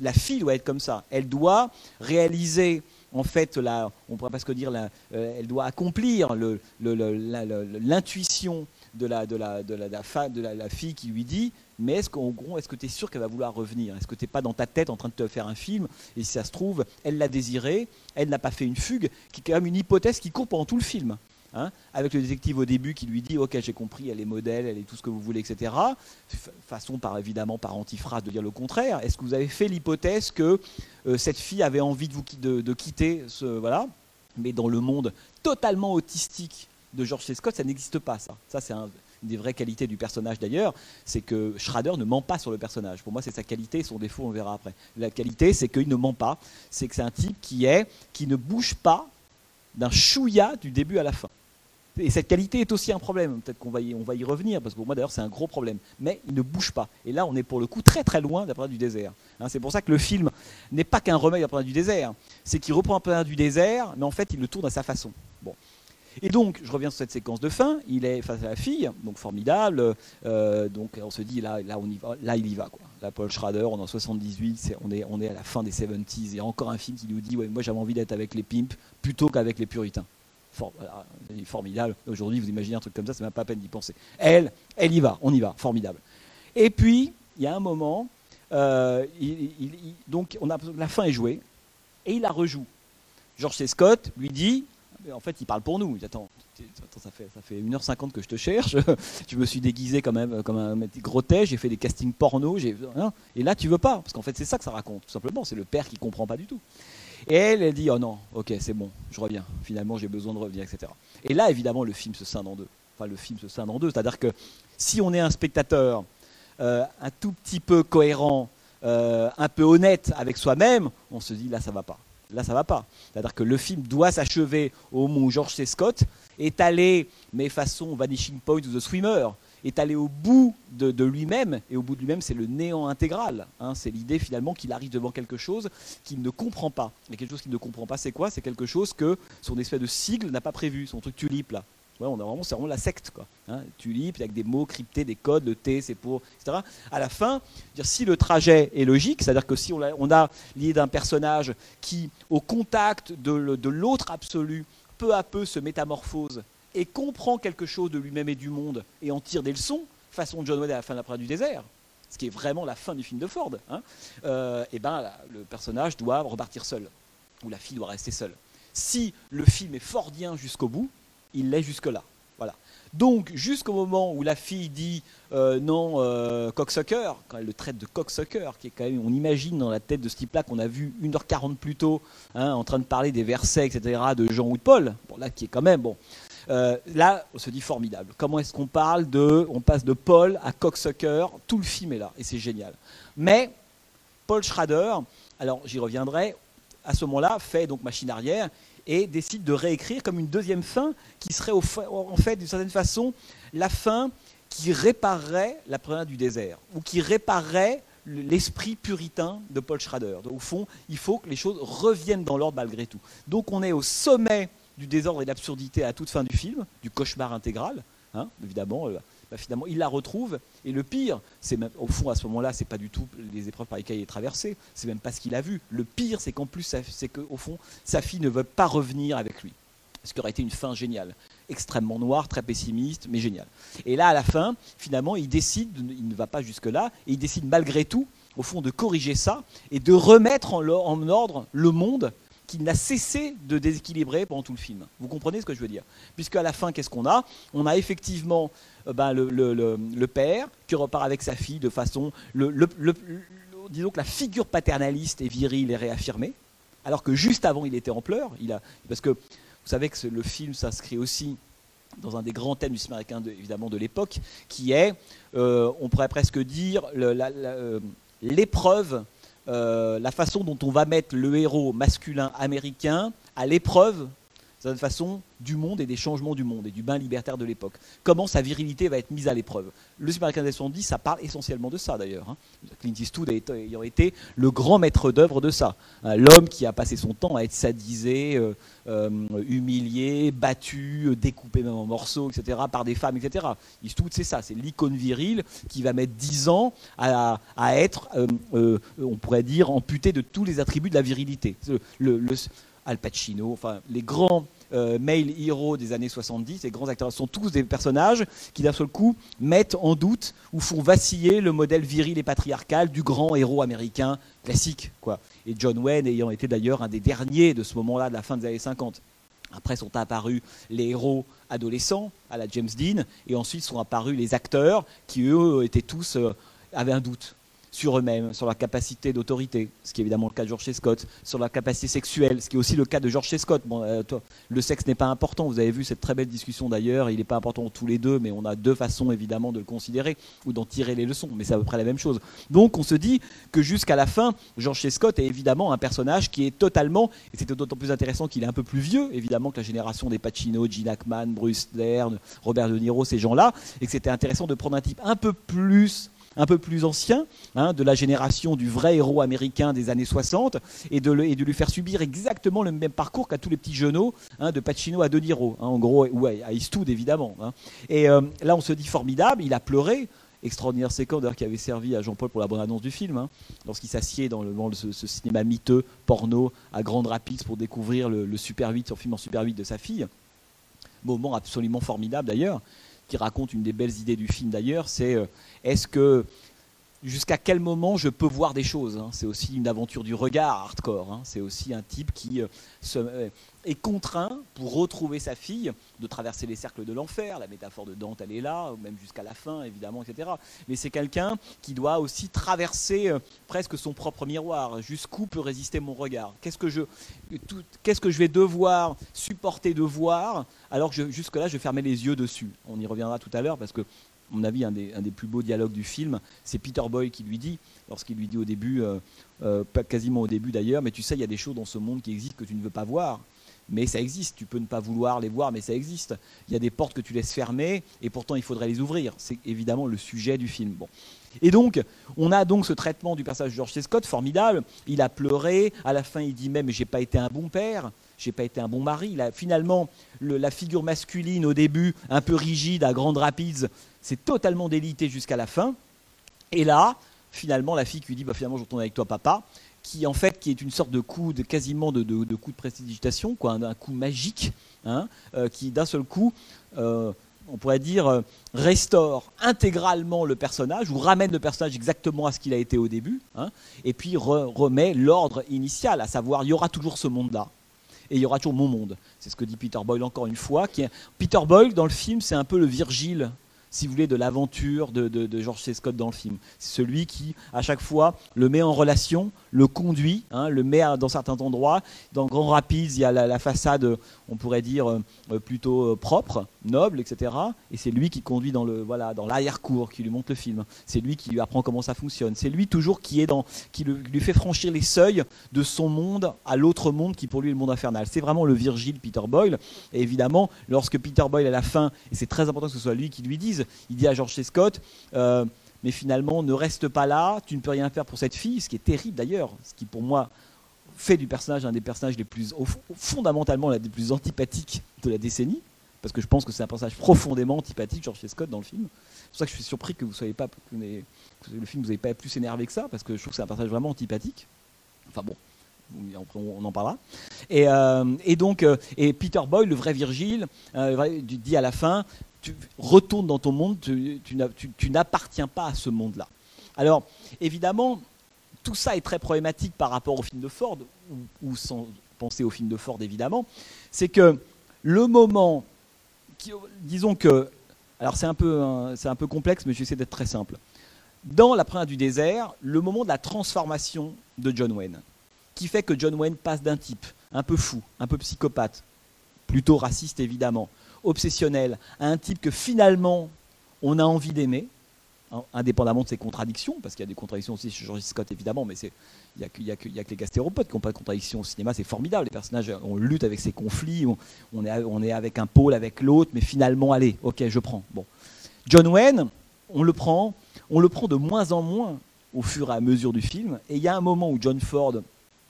la fille doit être comme ça. Elle doit réaliser en fait, la, on pourrait presque dire, la, euh, elle doit accomplir l'intuition de, la, fille qui lui dit mais est-ce qu'en gros, est-ce que tu es sûr qu'elle va vouloir revenir? Est-ce que tu n'es pas dans ta tête en train de te faire un film? Et si ça se trouve, elle l'a désiré, elle n'a pas fait une fugue, qui est quand même une hypothèse qui court pendant tout le film. Hein, avec le détective au début qui lui dit ok j'ai compris elle est modèle elle est tout ce que vous voulez etc façon par évidemment par antiphrase de dire le contraire est-ce que vous avez fait l'hypothèse que euh, cette fille avait envie de vous de, quitter ce voilà mais dans le monde totalement autistique de George C. Scott ça n'existe pas ça ça c'est une des vraies qualités du personnage d'ailleurs, c'est que Schrader ne ment pas sur le personnage. Pour moi, c'est sa qualité, son défaut, on verra après. La qualité, c'est qu'il ne ment pas. C'est que c'est un type qui est, qui ne bouge pas d'un chouïa du début à la fin. Et cette qualité est aussi un problème. Peut-être qu'on va, y, va y revenir, parce que pour moi d'ailleurs c'est un gros problème. Mais il ne bouge pas. Et là on est pour le coup très très loin d'après du désert. Hein, c'est pour ça que le film n'est pas qu'un remède d'après du désert. C'est qu'il reprend un du désert, mais en fait il le tourne à sa façon. Bon. Et donc, je reviens sur cette séquence de fin. Il est face à la fille, donc formidable. Euh, donc, on se dit là, là, on y va, là, il y va. Quoi. Paul Schrader, on est en 78, on, est, on est à la fin des 70s. Il y a encore un film qui nous dit ouais, Moi, j'avais envie d'être avec les pimps plutôt qu'avec les puritains formidable. Aujourd'hui, vous imaginez un truc comme ça, c'est même pas à peine d'y penser. Elle, elle y va, on y va, formidable. Et puis, il y a un moment, euh, donc la fin est jouée, et il la rejoue. George C. Scott lui dit, en fait, il parle pour nous. Il dit, attends, ça fait, ça fait 1h50 que je te cherche, je me suis déguisé quand même comme un grotesque, j'ai fait des castings porno, hein, et là tu veux pas, parce qu'en fait c'est ça que ça raconte, tout simplement, c'est le père qui comprend pas du tout. Et elle, elle dit Oh non, ok, c'est bon, je reviens. Finalement, j'ai besoin de revenir, etc. Et là, évidemment, le film se scinde en deux. Enfin, le film se scinde en deux. C'est-à-dire que si on est un spectateur euh, un tout petit peu cohérent, euh, un peu honnête avec soi-même, on se dit Là, ça va pas. Là, ça va pas. C'est-à-dire que le film doit s'achever au moment où George C. Scott est allé, mais façon Vanishing Point ou The Swimmer, est allé au bout de, lui-même, et au bout de lui-même, c'est le néant intégral. Hein. c'est l'idée finalement qu'il arrive devant quelque chose qu'il ne comprend pas. Et quelque chose qu'il ne comprend pas, c'est quoi? C'est quelque chose que son espèce de sigle n'a pas prévu, son truc tulipe là. Ouais, on a vraiment, c'est vraiment la secte, quoi. Hein, tulipe, avec des mots cryptés, des codes, le T, c'est pour, etc. À la fin, dire, si le trajet est logique, c'est-à-dire que si on a, on a l'idée d'un personnage qui, au contact de l'autre absolu, peu à peu se métamorphose et comprend quelque chose de lui-même et du monde et en tire des leçons, façon John Wayne à la fin de la du désert, ce qui est vraiment la fin du film de Ford, hein, euh, et ben le personnage doit repartir seul, ou la fille doit rester seule. Si le film est fordien jusqu'au bout, il l'est jusque-là. Voilà. Donc, jusqu'au moment où la fille dit euh, non, euh, cocksucker, quand elle le traite de cocksucker, qui est quand même, on imagine dans la tête de ce type-là qu'on a vu 1h40 plus tôt, hein, en train de parler des versets, etc., de Jean ou de Paul, bon, là, qui est quand même, bon, euh, là, on se dit formidable. Comment est-ce qu'on parle de. On passe de Paul à cocksucker, tout le film est là, et c'est génial. Mais Paul Schrader, alors j'y reviendrai, à ce moment-là, fait donc machine arrière et décide de réécrire comme une deuxième fin qui serait en fait d'une certaine façon la fin qui réparerait la première du désert ou qui réparerait l'esprit puritain de Paul Schrader. au fond, il faut que les choses reviennent dans l'ordre malgré tout. Donc on est au sommet du désordre et de l'absurdité à toute fin du film, du cauchemar intégral, hein, évidemment. Euh, bah, finalement, il la retrouve. Et le pire, c'est même, au fond, à ce moment-là, c'est pas du tout les épreuves par lesquelles il est traversé. C'est même pas ce qu'il a vu. Le pire, c'est qu'en plus, c'est qu'au fond, sa fille ne veut pas revenir avec lui. Ce qui aurait été une fin géniale. Extrêmement noire, très pessimiste, mais géniale. Et là, à la fin, finalement, il décide, il ne va pas jusque-là, et il décide malgré tout, au fond, de corriger ça et de remettre en, en ordre le monde qu'il n'a cessé de déséquilibrer pendant tout le film. Vous comprenez ce que je veux dire? Puisque à la fin, qu'est-ce qu'on a? On a effectivement euh, ben, le, père qui repart avec sa fille de façon... disons que la figure paternaliste et virile est réaffirmée, alors que juste avant, il était en pleurs. Il a, parce que vous savez que le film s'inscrit aussi dans un des grands thèmes du cinéma américain, évidemment, de l'époque, qui est, euh, on pourrait presque dire, euh, l'épreuve la façon dont on va mettre le héros masculin américain à l'épreuve, sa façon du monde et des changements du monde et du bain libertaire de l'époque. Comment sa virilité va être mise à l'épreuve. Le Super Américain des 70, ça parle essentiellement de ça d'ailleurs. Hein. Clint Eastwood ayant été le grand maître d'œuvre de ça. Hein, l'homme qui a passé son temps à être sadisé, euh, euh, humilié, battu, euh, découpé même en morceaux, etc., par des femmes, etc. Eastwood, c'est ça, c'est l'icône virile qui va mettre 10 ans à, être, on pourrait dire, amputé de tous les attributs de la virilité. le Al Pacino, enfin les grands euh, male heroes des années 70, les grands acteurs, sont tous des personnages qui d'un seul coup mettent en doute ou font vaciller le modèle viril et patriarcal du grand héros américain classique. Quoi. Et John Wayne ayant été d'ailleurs un des derniers de ce moment-là, de la fin des années 50. Après sont apparus les héros adolescents à la James Dean, et ensuite sont apparus les acteurs qui eux étaient tous euh, avaient un doute sur eux-mêmes, sur leur capacité d'autorité, ce qui est évidemment le cas de George. Scott, sur leur capacité sexuelle, ce qui est aussi le cas de George. Scott. Bon, euh, le sexe n'est pas important, vous avez vu cette très belle discussion d'ailleurs, il n'est pas important tous les deux, mais on a deux façons évidemment de le considérer ou d'en tirer les leçons, mais c'est à peu près la même chose. Donc on se dit que jusqu'à la fin, George. Scott est évidemment un personnage qui est totalement, et c'était d'autant plus intéressant qu'il est un peu plus vieux, évidemment, que la génération des Pacino, Gene Hackman, Bruce Dern, Robert De Niro, ces gens-là, et que c'était intéressant de prendre un type un peu plus un peu plus ancien, hein, de la génération du vrai héros américain des années 60, et de, lui faire subir exactement le même parcours qu'à tous les petits genoux, hein, de Pacino à De Niro, hein, en gros, ou à Eastwood évidemment. Et euh, là, on se dit formidable, il a pleuré, extraordinaire séquence qui avait servi à Jean-Paul pour la bonne annonce du film, lorsqu'il s'assied dans le, ce, ce, cinéma miteux, porno, à Grande Rapids pour découvrir le, Super 8, son film en Super 8 de sa fille. Moment absolument formidable d'ailleurs qui raconte une des belles idées du film d'ailleurs, c'est euh, est-ce que jusqu'à quel moment je peux voir des choses. Hein. C'est aussi une aventure du regard hardcore. Hein. C'est aussi un type qui euh, euh, est contraint, pour retrouver sa fille, de traverser les cercles de l'enfer. La métaphore de Dante, elle est là, même jusqu'à la fin, évidemment, etc. Mais c'est quelqu'un qui doit aussi traverser euh, presque son propre miroir. Jusqu'où peut résister mon regard? Qu'est-ce que je, qu'est-ce que je vais devoir supporter de voir alors que jusque-là, je fermais les yeux dessus? On y reviendra tout à l'heure parce que mon avis, un des, plus beaux dialogues du film, c'est Peter Boy qui lui dit, lorsqu'il lui dit au début, euh, euh, pas quasiment au début d'ailleurs, mais tu sais, il y a des choses dans ce monde qui existent que tu ne veux pas voir. Mais ça existe, tu peux ne pas vouloir les voir, mais ça existe. Il y a des portes que tu laisses fermer, et pourtant il faudrait les ouvrir. C'est évidemment le sujet du film. Bon. Et donc, on a donc ce traitement du personnage de George C. Scott formidable. Il a pleuré. À la fin, il dit même j'ai pas été un bon père, j'ai pas été un bon mari. Finalement, la figure masculine au début, un peu rigide, à Grande Rapids, c'est totalement délité jusqu'à la fin. Et là, finalement, la fille qui lui dit bah, finalement, je retourne avec toi, papa, qui en fait qui est une sorte de coup de quasiment de, coup de prestidigitation, quoi, un, coup magique, hein, euh, qui d'un seul coup, euh, on pourrait dire, euh, restaure intégralement le personnage ou ramène le personnage exactement à ce qu'il a été au début, hein, et puis remet l'ordre initial, à savoir il y aura toujours ce monde-là et il y aura toujours mon monde. C'est ce que dit Peter Boyle encore une fois. Peter Boyle, dans le film, c'est un peu le Virgile si vous voulez, de l'aventure de, de, George C. Scott dans le film. C'est celui qui, à chaque fois, le met en relation, le conduit, hein, le met dans certains endroits. Dans Grand Rapids, il y a la, façade, on pourrait dire, euh, plutôt euh, propre, noble, etc. Et c'est lui qui conduit dans le voilà dans l'arrière-cour, qui lui montre le film. C'est lui qui lui apprend comment ça fonctionne. C'est lui toujours qui est dans, qui lui fait franchir les seuils de son monde à l'autre monde qui pour lui est le monde infernal. C'est vraiment le Virgile Peter Boyle. Et évidemment, lorsque Peter Boyle à la fin, et c'est très important que ce soit lui qui lui dise, il dit à George C. Scott, euh, mais finalement, ne reste pas là, tu ne peux rien faire pour cette fille, ce qui est terrible d'ailleurs, ce qui pour moi fait du personnage un des personnages les plus, fondamentalement, l'un des plus antipathiques de la décennie, parce que je pense que c'est un personnage profondément antipathique, George. Scott, dans le film. C'est pour ça que je suis surpris que vous soyez pas, que le film vous n'ayez pas plus énervé que ça, parce que je trouve que c'est un personnage vraiment antipathique. Enfin bon, on en parlera. Et, euh, donc, euh, et Peter Boyle, le vrai Virgile, dit à la fin tu retournes dans ton monde, tu, n'appartiens pas à ce monde-là. Alors, évidemment, tout ça est très problématique par rapport au film de Ford, ou, sans penser au film de Ford évidemment, c'est que le moment, disons que, alors c'est un, peu, un peu complexe, mais j'essaie d'être très simple. Dans La Première du désert, le moment de la transformation de John Wayne, qui fait que John Wayne passe d'un type un peu fou, un peu psychopathe, plutôt raciste évidemment, obsessionnel, à un type que finalement on a envie d'aimer, indépendamment de ses contradictions, parce qu'il y a des contradictions aussi chez George Scott évidemment, mais il n'y a, que, a, a que les gastéropodes qui n'ont pas de contradictions au cinéma, c'est formidable. Les personnages, on lutte avec ces conflits, on, est, on est avec un pôle, avec l'autre, mais finalement, allez, ok, je prends. Bon. John Wayne, on le prend, on le prend de moins en moins au fur et à mesure du film, et il y a un moment où John Ford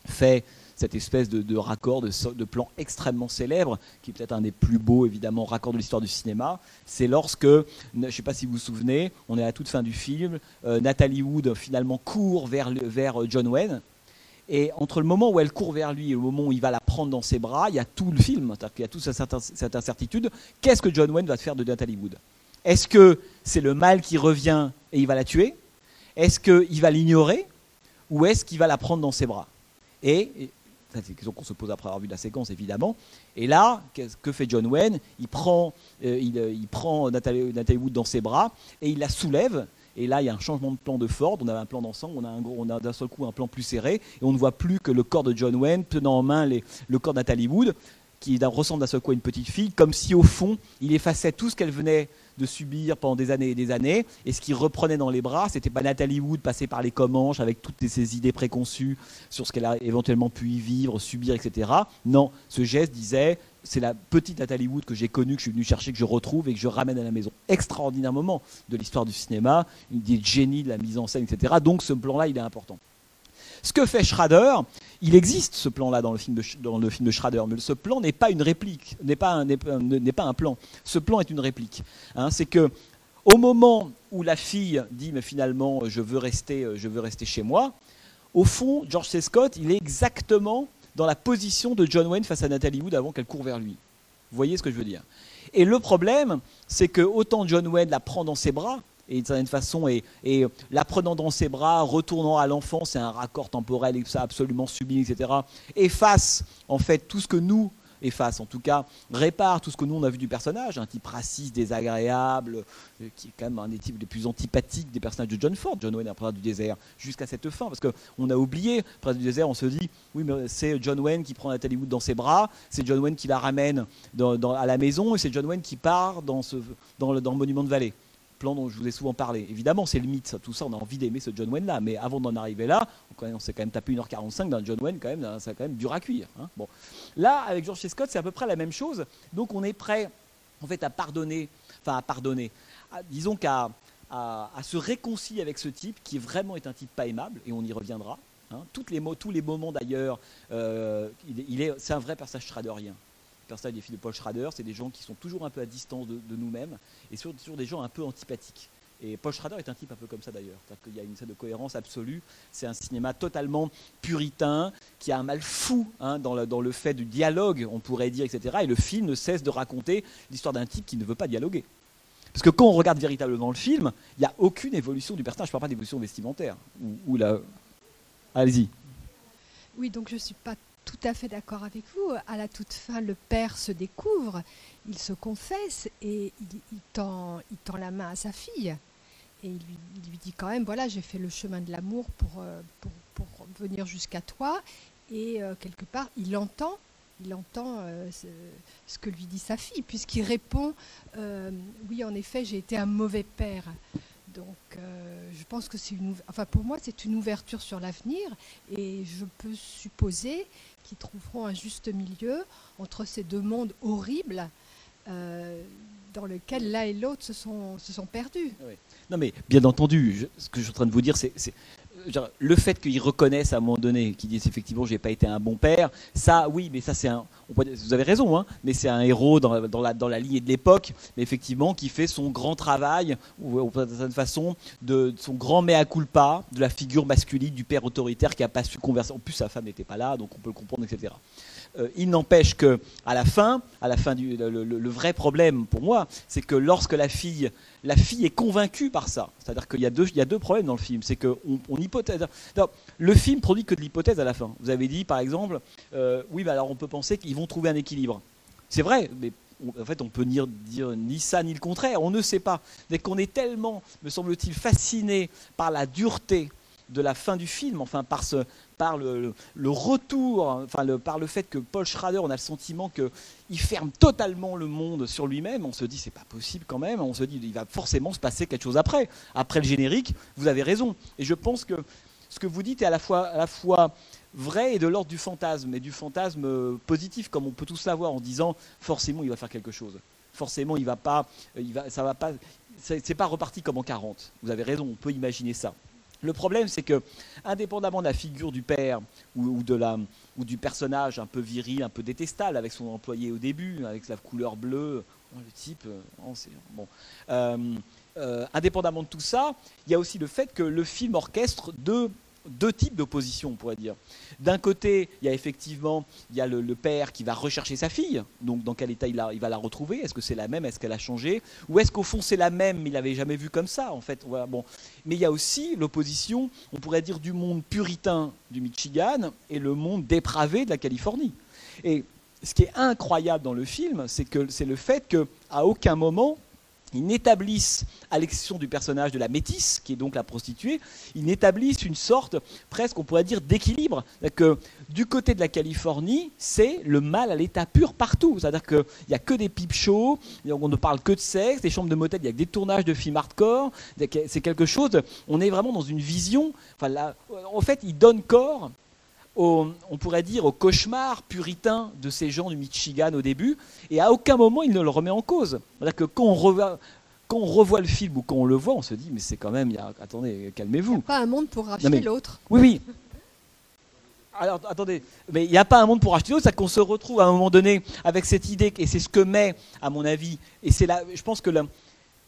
fait cette espèce de, raccord, de, plan extrêmement célèbre, qui est peut-être un des plus beaux, évidemment, raccords de l'histoire du cinéma. C'est lorsque, je ne sais pas si vous vous souvenez, on est à la toute fin du film, euh, Nathalie Wood finalement court vers, vers euh, John Wayne. Et entre le moment où elle court vers lui et le moment où il va la prendre dans ses bras, il y a tout le film, il y a toute cette incertitude. Qu'est-ce que John Wayne va faire de Nathalie Wood? Est-ce que c'est le mal qui revient et il va la tuer? Est-ce qu'il va l'ignorer? Ou est-ce qu'il va la prendre dans ses bras? Et c'est une question qu'on se pose après avoir vu la séquence, évidemment. Et là, que fait John Wayne? Il prend, euh, euh, il, prend Nathalie, Wood dans ses bras et il la soulève. Et là, il y a un changement de plan de Ford. On avait un plan d'ensemble, on a, un on a d'un seul coup un plan plus serré. Et on ne voit plus que le corps de John Wayne tenant en main le corps de Nathalie Wood, qui ressemble d'un seul coup à une petite fille, comme si au fond, il effaçait tout ce qu'elle venait de subir pendant des années et des années. Et ce qu'il reprenait dans les bras, c'était pas Nathalie Wood passée par les Comanches avec toutes ses idées préconçues sur ce qu'elle a éventuellement pu y vivre, subir, etc. Non, ce geste disait c'est la petite Nathalie Wood que j'ai connue, que je suis venu chercher, que je retrouve et que je ramène à la maison. Extraordinaire moment de l'histoire du cinéma, une idée de génie de la mise en scène, etc. Donc ce plan-là, il est important. Ce que fait Schrader, il existe ce plan-là dans, le film de, dans le film de Schrader, mais ce plan n'est pas une réplique, n'est pas, un, pas un plan. Ce plan est une réplique. Hein. c'est que au moment où la fille dit mais finalement je veux rester, je veux rester chez moi, au fond, George C. Scott, il est exactement dans la position de John Wayne face à Nathalie Wood avant qu'elle court vers lui. Vous voyez ce que je veux dire? Et le problème, c'est que autant John Wayne la prend dans ses bras, et d'une certaine façon, et, et, la prenant dans ses bras, retournant à l'enfance, c'est un raccord temporel et ça absolument sublime, etc. Efface en fait tout ce que nous efface, en tout cas répare tout ce que nous on a vu du personnage, un type raciste, désagréable, euh, qui est quand même un des types les plus antipathiques des personnages de John Ford, John Wayne, un prince du désert, jusqu'à cette fin, parce qu'on a oublié, prince du désert, on se dit, oui mais c'est John Wayne qui prend Nathalie Wood dans ses bras, c'est John Wayne qui la ramène à la maison, et c'est John Wayne qui part dans, ce, dans, le, dans le monument de vallée plan dont je vous ai souvent parlé. Évidemment, c'est le mythe, tout ça, on a envie d'aimer ce John Wayne là, mais avant d'en arriver là, on s'est quand même tapé 1h45 d'un John Wayne, quand même, ça quand même dur à cuire. Hein. Bon. Là, avec George. Scott, c'est à peu près la même chose, donc on est prêt en fait à pardonner, enfin à pardonner, disons qu'à à, se réconcilier avec ce type qui vraiment est un type pas aimable, et on y reviendra. Hein. Toutes les, tous les moments d'ailleurs, euh, il, est, c'est un vrai personnage traderien personnage des filles de Paul Schrader, c'est des gens qui sont toujours un peu à distance de, nous-mêmes et sur, des gens un peu antipathiques. Et Paul Schrader est un type un peu comme ça d'ailleurs. Il y a une sorte de cohérence absolue. C'est un cinéma totalement puritain, qui a un mal fou hein, dans, le, le, fait du dialogue, on pourrait dire, etc. Et le film ne cesse de raconter l'histoire d'un type qui ne veut pas dialoguer. Parce que quand on regarde véritablement le film, il n'y a aucune évolution du personnage. Je ne parle pas d'évolution vestimentaire. Ou, ou Allez-y. Oui, donc je ne suis pas tout à fait d'accord avec vous. À la toute fin, le père se découvre, il se confesse et il, tend, la main à sa fille. Et il lui, dit quand même, voilà, j'ai fait le chemin de l'amour pour, euh, venir jusqu'à toi. Et euh, quelque part, il entend, il entend euh, ce, que lui dit sa fille, puisqu'il répond, oui, en effet, j'ai été un mauvais père. Donc, je pense que c'est une, enfin, pour moi, c'est une ouverture sur l'avenir, et je peux supposer qui trouveront un juste milieu entre ces deux mondes horribles euh, dans lesquels l'un et l'autre se sont, se sont perdus. Non mais bien entendu, ce que je suis en train de vous dire, c'est le fait qu'ils reconnaissent à un moment donné, qu'ils disent effectivement j'ai pas été un bon père, ça oui, mais ça c'est un, vous avez raison, hein, mais c'est un héros dans, la, dans la lignée de l'époque, mais effectivement qui fait son grand travail, ou de certaine façon, de, son grand mea culpa, de la figure masculine du père autoritaire qui a pas su converser. En plus sa femme n'était pas là, donc on peut le comprendre, etc. Euh, il n'empêche que à la fin, à la fin du, le, vrai problème pour moi, c'est que lorsque la fille, la fille est convaincue par ça, c'est-à-dire qu'il y a deux, y a deux problèmes dans le film, c'est qu'on on hypothèse. le film produit que de l'hypothèse à la fin. Vous avez dit par exemple, euh, oui, bah alors on peut penser qu'ils vont trouver un équilibre. C'est vrai, mais en fait, on peut dire, dire, ni ça ni le contraire. On ne sait pas. Dès qu'on est tellement, me semble-t-il, fasciné par la dureté de la fin du film, enfin par, ce, par le, retour, enfin par le fait que Paul Schrader, on a le sentiment qu'il ferme totalement le monde sur lui-même. On se dit c'est pas possible quand même. On se dit il va forcément se passer quelque chose après. Après le générique, vous avez raison. Et je pense que ce que vous dites est à la fois, vrai et de l'ordre du fantasme, et du fantasme positif, comme on peut tous l'avoir en disant forcément il va faire quelque chose. Forcément il va pas, il va, va pas, c'est pas reparti comme en 40. Vous avez raison, on peut imaginer ça. Le problème, c'est que, indépendamment de la figure du père ou, de la, ou, du personnage un peu viril, un peu détestable avec son employé au début, avec la couleur bleue, oh, le type, euh, bon. Euh, euh, indépendamment de tout ça, il y a aussi le fait que le film orchestre deux deux types d'opposition, on pourrait dire. D'un côté, il y a effectivement il y a le, père qui va rechercher sa fille, donc dans quel état il, va la retrouver? Est-ce que c'est la même? Est-ce qu'elle a changé? Ou est-ce qu'au fond c'est la même, mais il l'avait jamais vue comme ça, en fait? Bon. Mais il y a aussi l'opposition, on pourrait dire, du monde puritain du Michigan et le monde dépravé de la Californie. Et ce qui est incroyable dans le film, c'est que c'est le fait qu'à aucun moment ils n'établissent, à l'exception du personnage de la métisse, qui est donc la prostituée, ils n'établissent une sorte, presque on pourrait dire, d'équilibre. Que du côté de la Californie, c'est le mal à l'état pur partout. C'est-à-dire qu'il n'y a que des pipes shows, on ne parle que de sexe, des chambres de motel, il y a que des tournages de films hardcore. C'est quelque chose, on est vraiment dans une vision. En fait, ils donnent corps on pourrait dire, au cauchemar puritain de ces gens du Michigan au début, et à aucun moment il ne le remet en cause. C'est-à-dire que quand on, revoit, le film ou quand on le voit, on se dit, mais c'est quand même, attendez, calmez-vous. Il n'y a pas un monde pour racheter l'autre. Oui, oui. Alors, attendez, mais il n'y a pas un monde pour racheter l'autre, c'est qu'on se retrouve à un moment donné avec cette idée, et c'est ce que met, à mon avis, et c'est là, je pense que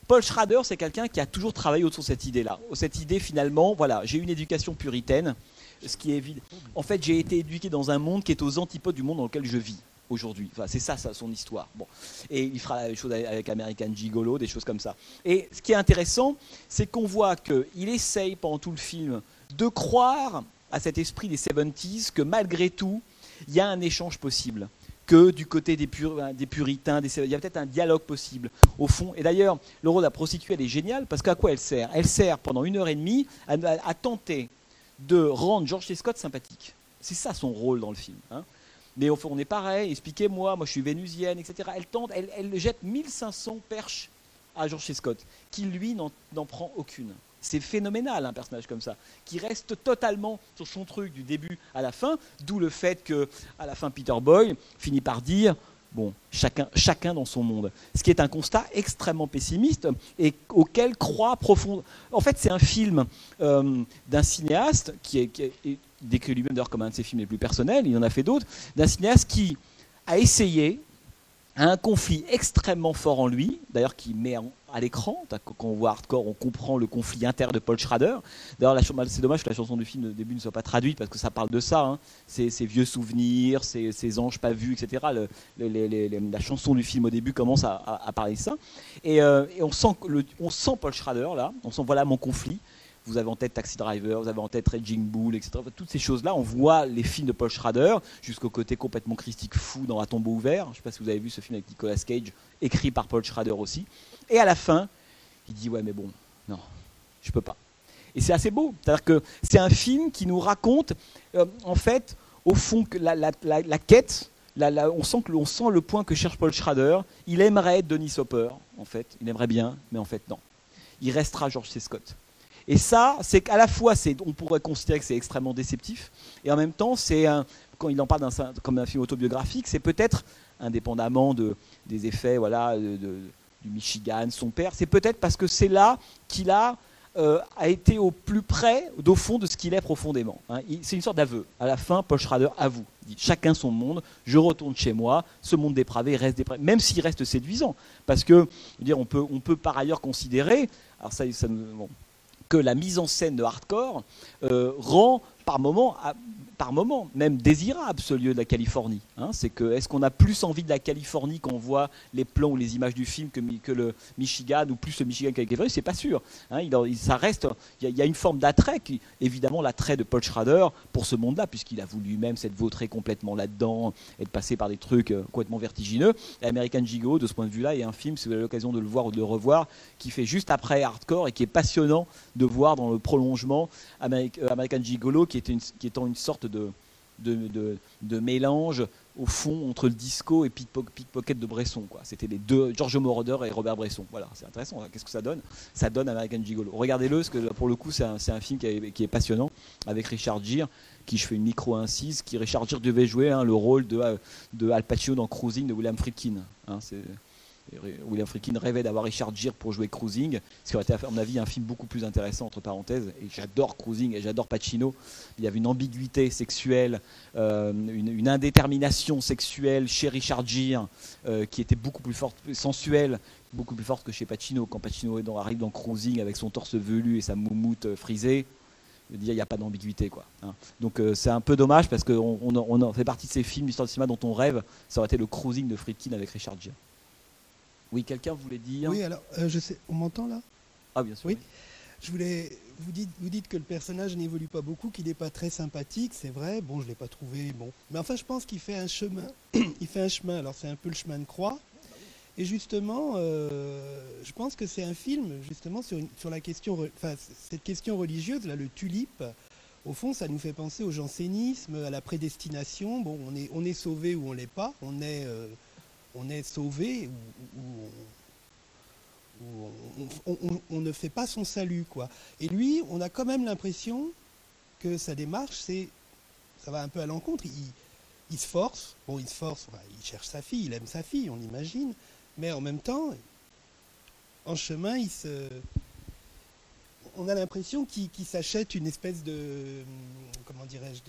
Paul Schrader, c'est quelqu'un qui a toujours travaillé autour de cette idée-là. Cette idée, finalement, voilà, j'ai une éducation puritaine, ce qui est évident. En fait, j'ai été éduqué dans un monde qui est aux antipodes du monde dans lequel je vis aujourd'hui. Enfin, c'est ça, ça, son histoire. Bon. Et il fera la même chose avec American Gigolo, des choses comme ça. Et ce qui est intéressant, c'est qu'on voit qu'il essaye pendant tout le film de croire à cet esprit des 70s que malgré tout, il y a un échange possible que du côté des, des puritains, des, il y a peut-être un dialogue possible au fond. Et d'ailleurs, le rôle de la prostituée, elle est géniale parce qu'à quoi elle sert? Elle sert pendant une heure et demie à tenter de rendre George. Scott sympathique. C'est ça son rôle dans le film. Hein. Mais au fond, on est pareil, expliquez-moi, moi je suis vénusienne, etc. Elle tente, elle, jette 1500 perches à George. Scott, qui lui n'en prend aucune. C'est phénoménal un personnage comme ça, qui reste totalement sur son truc du début à la fin, d'où le fait que à la fin Peter Boyle finit par dire Bon, chacun, chacun dans son monde. Ce qui est un constat extrêmement pessimiste et auquel croit profond. En fait, c'est un film euh, d'un cinéaste qui est, décrit lui-même d'ailleurs comme un de ses films les plus personnels, il en a fait d'autres, d'un cinéaste qui a essayé, un conflit extrêmement fort en lui, d'ailleurs qui met à l'écran. Quand on voit Hardcore, on comprend le conflit interne de Paul Schrader. D'ailleurs, c'est dommage que la chanson du film au début ne soit pas traduite parce que ça parle de ça. Hein. Vieux souvenirs, ces, anges pas vus, etc. la chanson du film au début commence à, parler de ça. Et, euh, on sent Paul Schrader là. On sent voilà mon conflit vous avez en tête Taxi Driver, vous avez en tête Raging Bull, etc. Toutes ces choses-là, on voit les films de Paul Schrader jusqu'au côté complètement christique fou dans Un tombeau ouvert. Je ne sais pas si vous avez vu ce film avec Nicolas Cage, écrit par Paul Schrader aussi. Et à la fin, il dit ouais mais bon, non, je peux pas. Et c'est assez beau. C'est-à-dire que c'est un film qui nous raconte, euh, en fait, au fond, que la, quête, on, sent que, on sent le point que cherche Paul Schrader. Il aimerait être Denis Hopper, en fait. Il aimerait bien, mais en fait, non. Il restera George C. Scott. Et ça, c'est qu'à la fois, on pourrait considérer que c'est extrêmement déceptif, et en même temps, c'est quand il en parle comme un film autobiographique, c'est peut-être, indépendamment de, des effets voilà, du Michigan, son père, c'est peut-être parce que c'est là qu'il a, euh, a été au plus près, au fond, de ce qu'il est profondément. Hein. C'est une sorte d'aveu. À la fin, Paul Schrader avoue. Chacun son monde, je retourne chez moi, ce monde dépravé reste dépravé, même s'il reste séduisant. Parce que, dire, on, peut, on peut par ailleurs considérer, alors ça, ça que la mise en scène de hardcore euh, rend par moments par moment, même désirable ce lieu de la Californie. Hein. c'est que est-ce qu'on a plus envie de la Californie quand on voit les plans ou les images du film que, le Michigan ou plus le Michigan que la C'est pas sûr. Hein. il, ça reste, il y, a une forme d'attrait, qui, évidemment l'attrait de Paul Schrader pour ce monde-là, puisqu'il a voulu lui-même s'être vautré complètement là-dedans, être passé par des trucs euh, complètement vertigineux. American Gigolo, de ce point de vue-là, est un film, si vous avez l'occasion de le voir ou de le revoir, qui fait juste après Hardcore et qui est passionnant de voir dans le prolongement euh, American Gigolo, qui, est une, qui étant une sorte de, de, mélange au fond entre le disco et Pickpocket de Bresson. C'était les deux, George Moroder et Robert Bresson. Voilà, c'est intéressant. Qu'est-ce que ça donne? Ça donne American Gigolo. Regardez-le, parce que pour le coup, c'est un, un, film qui est, qui est, passionnant, avec Richard Gere, qui je fais une micro-incise, qui Richard Gere devait jouer hein, le rôle de, euh, de Al Pacino dans Cruising de William Friedkin. Hein, c'est William Friedkin rêvait d'avoir Richard Gere pour jouer Cruising, ce qui aurait été, à mon avis, un film beaucoup plus intéressant, entre parenthèses. Et j'adore Cruising et j'adore Pacino. Il y avait une ambiguïté sexuelle, euh, une, indétermination sexuelle chez Richard Gere euh, qui était beaucoup plus forte, sensuelle, beaucoup plus forte que chez Pacino. Quand Pacino arrive dans Cruising avec son torse velu et sa moumoute euh, frisée, il n'y a pas d'ambiguïté. quoi. Hein. Donc c'est un peu dommage parce qu'on on, fait partie de ces films d'histoire de cinéma dont on rêve. Ça aurait été le Cruising de Friedkin avec Richard Gere. Oui, quelqu'un voulait dire. Oui, alors, euh, je sais, on m'entend là? Ah, bien sûr. Oui. Je voulais. Vous dites, vous dites que le personnage n'évolue pas beaucoup, qu'il n'est pas très sympathique, c'est vrai. Bon, je ne l'ai pas trouvé. Bon. Mais enfin, je pense qu'il fait un chemin. il fait un chemin. Alors, c'est un peu le chemin de croix. Et justement, euh, je pense que c'est un film, justement, sur, sur la question. Enfin, cette question religieuse, là, le tulipe. Au fond, ça nous fait penser au jansénisme, à la prédestination. Bon, on est, on est sauvé ou on l'est pas. On est. Euh, on est sauvé ou, on, ne fait pas son salut. quoi. Et lui, on a quand même l'impression que sa démarche, c'est, ça va un peu à l'encontre. Il, se force, bon, il se force, il cherche sa fille, il aime sa fille, on imagine, mais en même temps, en chemin, on a l'impression qu'il, s'achète une espèce de, comment dirais-je,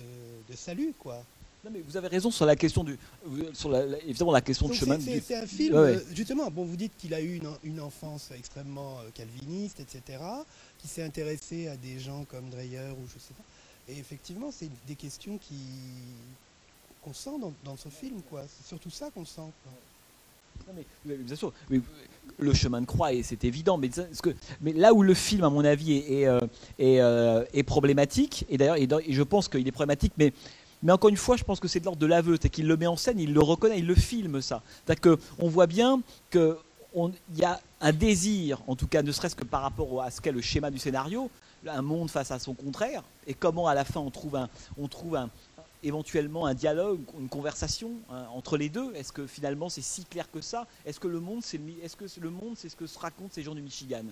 de salut, quoi vous avez raison sur la question du, sur la, évidemment la question du chemin. C'est un film, euh, justement. Bon, vous dites qu'il a eu une, enfance extrêmement euh, calviniste, etc. Qui s'est intéressé à des gens comme Dreyer ou je sais pas. Et effectivement, c'est des questions qui qu'on sent dans, ce film, quoi. C'est surtout ça qu'on sent. bien sûr, le chemin de croix, c'est évident, mais, que, mais, là où le film, à mon avis, est, est, euh, est, problématique, et d'ailleurs, je pense qu'il est problématique, mais mais encore une fois, je pense que c'est de l'ordre de l'aveu, c'est qu'il le met en scène, il le reconnaît, il le filme ça. C'est-à-dire qu'on voit bien qu'il y a un désir, en tout cas ne serait-ce que par rapport à ce qu'est le schéma du scénario, un monde face à son contraire, et comment à la fin on trouve, un, on trouve éventuellement un dialogue, une conversation hein, entre les deux. Est-ce que finalement c'est si clair que ça? Est-ce que le monde, c'est est-ce que le monde, c'est ce que se racontent ces gens du Michigan?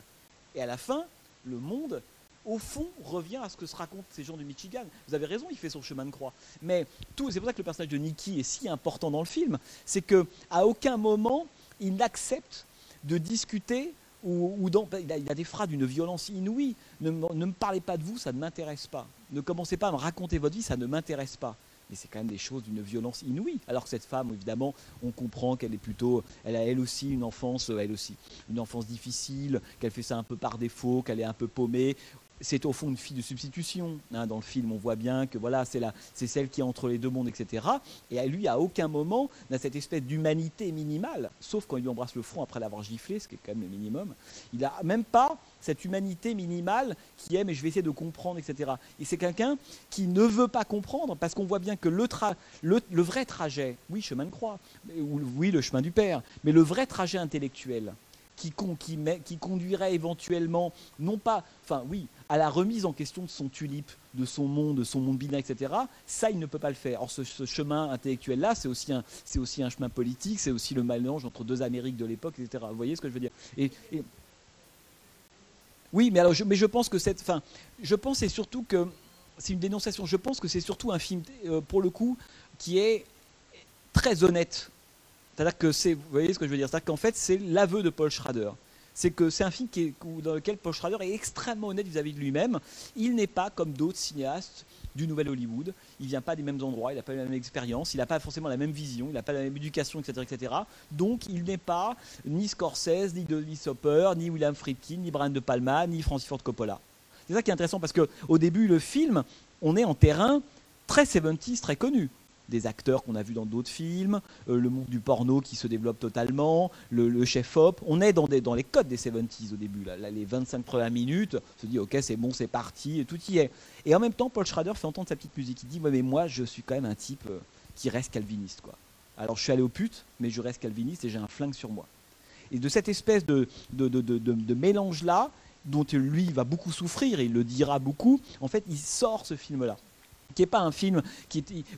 Et à la fin, le monde, au fond, revient à ce que se racontent ces gens du Michigan. Vous avez raison, il fait son chemin de croix. Mais tout, c'est pour ça que le personnage de Nicky est si important dans le film, c'est que à aucun moment il n'accepte de discuter ou, il, a, des phrases d'une violence inouïe. Ne, ne, me parlez pas de vous, ça ne m'intéresse pas. Ne commencez pas à me raconter votre vie, ça ne m'intéresse pas. Mais c'est quand même des choses d'une violence inouïe. Alors que cette femme, évidemment, on comprend qu'elle est plutôt, elle a elle aussi une enfance, elle aussi, une enfance difficile, qu'elle fait ça un peu par défaut, qu'elle est un peu paumée c'est au fond une fille de substitution. Hein, dans le film, on voit bien que voilà, c'est c'est celle qui est entre les deux mondes, etc. Et lui, à aucun moment, n'a cette espèce d'humanité minimale, sauf quand il lui embrasse le front après l'avoir giflé, ce qui est quand même le minimum. Il n'a même pas cette humanité minimale qui est, mais je vais essayer de comprendre, etc. Et c'est quelqu'un qui ne veut pas comprendre, parce qu'on voit bien que le, le, vrai trajet, oui, chemin de croix, oui, le chemin du Père, mais le vrai trajet intellectuel, qui, qui, conduirait éventuellement, non pas, enfin oui, à la remise en question de son tulipe, de son monde, de son monde binaire, etc., ça, il ne peut pas le faire. Or, ce, chemin intellectuel-là, c'est aussi, un, aussi un chemin politique, c'est aussi le mélange entre deux Amériques de l'époque, etc. Vous voyez ce que je veux dire? Et, Oui, mais, alors, je, mais je pense que cette. Enfin, je pense et surtout que. C'est une dénonciation. Je pense que c'est surtout un film, euh, pour le coup, qui est très honnête. C'est-à-dire que c'est. Vous voyez ce que je veux dire? C'est-à-dire qu'en fait, c'est l'aveu de Paul Schrader c'est que c'est un film dans lequel Paul Schrader est extrêmement honnête vis-à-vis de lui-même. Il n'est pas comme d'autres cinéastes du Nouvel Hollywood. Il vient pas des mêmes endroits, il n'a pas la même expérience, il n'a pas forcément la même vision, il n'a pas la même éducation, etc., etc. Donc il n'est pas ni Scorsese, ni Denis Hopper, ni William Friedkin, ni Brian De Palma, ni Francis Ford Coppola. C'est ça qui est intéressant parce qu'au début, le film, on est en terrain très 70s, très connu des acteurs qu'on a vus dans d'autres films, euh, le monde du porno qui se développe totalement, le, chef-op. On est dans, les codes des 70s au début. Les 25 premières minutes, on se dit ok c'est bon, c'est parti, et tout y est. Et en même temps, Paul Schrader fait entendre sa petite musique. Il dit mais moi je suis quand même un type euh, qui reste calviniste. quoi. Alors je suis allé au pute, mais je reste calviniste et j'ai un flingue sur moi. Et de cette espèce de, de mélange-là, dont lui va beaucoup souffrir, et il le dira beaucoup, en fait il sort ce film-là qui n'est pas un film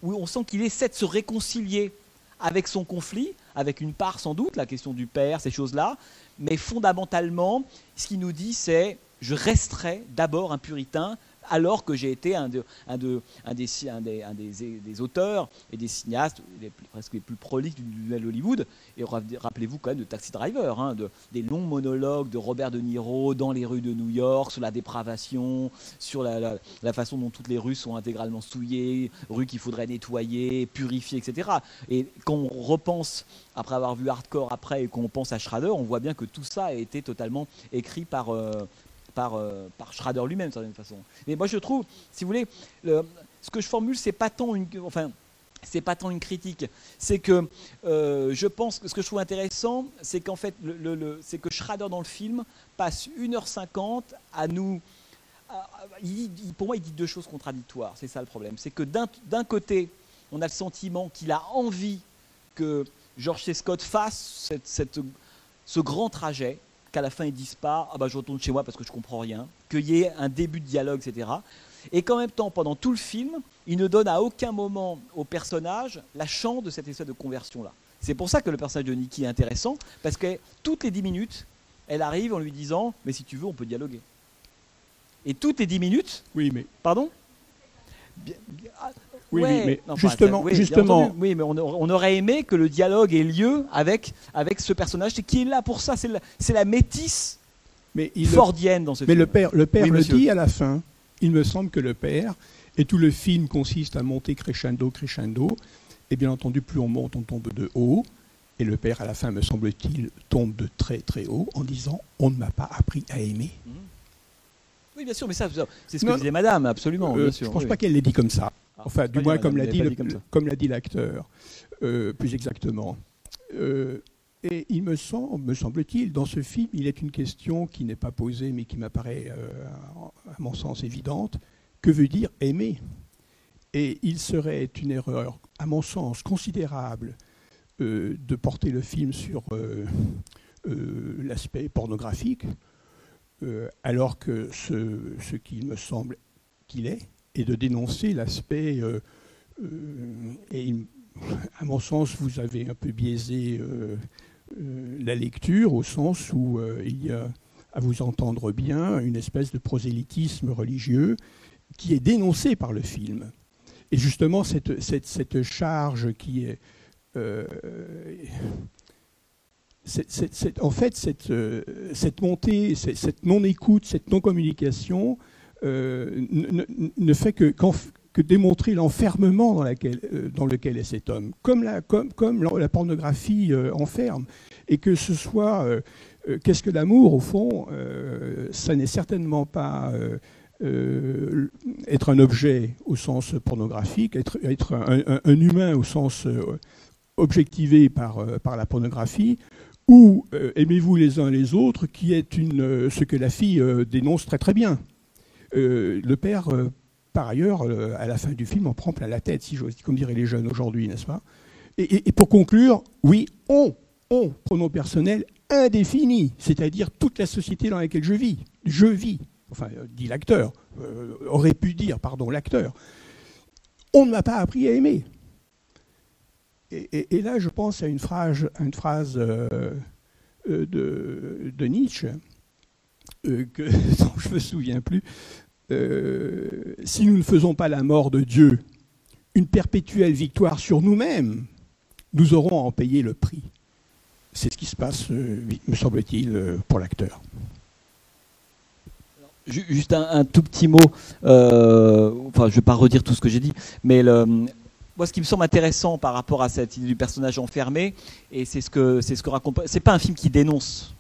où on sent qu'il essaie de se réconcilier avec son conflit, avec une part sans doute, la question du père, ces choses-là, mais fondamentalement, ce qu'il nous dit, c'est je resterai d'abord un puritain alors que j'ai été un, des, auteurs et des cinéastes presque les plus prolixes du Hollywood. Et rappelez-vous quand même de Taxi Driver, hein, de, des longs monologues de Robert De Niro dans les rues de New York, sur la dépravation, sur la, façon dont toutes les rues sont intégralement souillées, rues qu'il faudrait nettoyer, purifier, etc. Et quand on repense, après avoir vu Hardcore après, et qu'on pense à Schrader, on voit bien que tout ça a été totalement écrit par... Euh, par, euh, par Schrader lui-même, d'une certaine façon. Mais moi, je trouve, si vous voulez, ce que je formule, c'est pas tant une, pas tant une critique, c'est que euh, je pense que ce que je trouve intéressant, c'est qu'en fait, c'est que Schrader dans le film passe 1h50 à nous. pour moi, il dit deux choses contradictoires. C'est ça le problème. C'est que d'un côté, on a le sentiment qu'il a envie que George C. Scott fasse ce grand trajet, qu'à la fin ils disent pas ah bah je retourne chez moi parce que je comprends rien, qu'il y ait un début de dialogue, etc. Et qu'en même temps, pendant tout le film, il ne donne à aucun moment au personnage la chance de cette espèce de conversion-là. C'est pour ça que le personnage de Nikki est intéressant, parce que toutes les dix minutes, elle arrive en lui disant Mais si tu veux, on peut dialoguer. Et toutes les dix minutes. Oui, mais. Pardon? Oui, mais justement, oui, justement. oui, mais on, aurait aimé que le dialogue ait lieu avec, avec ce personnage qui est là pour ça. C'est la, la, métisse mais il fordienne dans ce mais film. Mais le père, le, père le dit à la fin. Il me semble que le père, et tout le film consiste à monter crescendo, crescendo, et bien entendu, plus on monte, on tombe de haut. Et le père, à la fin, me semble-t-il, tombe de très très haut en disant On ne m'a pas appris à aimer. Mmh. Oui, bien sûr, mais ça, c'est ce que disait madame, absolument. Euh, je ne pense pas qu'elle l'ait dit comme ça. Enfin, du moins, comme l'a dit, l'acteur, euh, plus exactement. Euh, et il me semble, me semble-t-il, dans ce film, il est une question qui n'est pas posée, mais qui m'apparaît, à mon sens, évidente. Que veut dire aimer? Et il serait une erreur, à mon sens, considérable de porter le film sur l'aspect pornographique euh, alors que ce, ce qu'il me semble qu'il est, est de dénoncer l'aspect, euh, euh, et à mon sens, vous avez un peu biaisé la lecture au sens où il y a, à vous entendre bien, une espèce de prosélytisme religieux qui est dénoncé par le film. Et justement, cette, charge qui est en fait, euh, cette montée, cette, non-écoute, cette non-communication euh, ne, fait que, démontrer l'enfermement dans, euh, dans, lequel est cet homme, comme la, pornographie enferme. Et que ce soit, qu'est-ce que l'amour, au fond, ça n'est certainement pas... être un objet au sens pornographique, être, un, humain au sens objectivé par, la pornographie, ou euh, aimez-vous les uns les autres, qui est euh, ce que la fille euh, dénonce très très bien. Le père, par ailleurs, à la fin du film, en prend plein la tête, si j'ose, comme diraient les jeunes aujourd'hui, n'est-ce pas? Et, pour conclure, oui, on, on, pronom personnel indéfini, c'est-à-dire toute la société dans laquelle je vis, je vis, enfin, dit l'acteur, aurait pu dire, pardon, l'acteur, on ne m'a pas appris à aimer. Et, là, je pense à une phrase, euh, euh, de, Nietzsche, euh, dont je ne me souviens plus. Si nous ne faisons pas la mort de Dieu une perpétuelle victoire sur nous-mêmes, nous aurons à en payer le prix. C'est ce qui se passe, me semble-t-il, pour l'acteur. Juste un, tout petit mot, enfin je ne vais pas redire tout ce que j'ai dit, mais moi, ce qui me semble intéressant par rapport à cette idée du personnage enfermé, et c'est ce que c'est ce que raconte. C'est pas un film qui dénonce.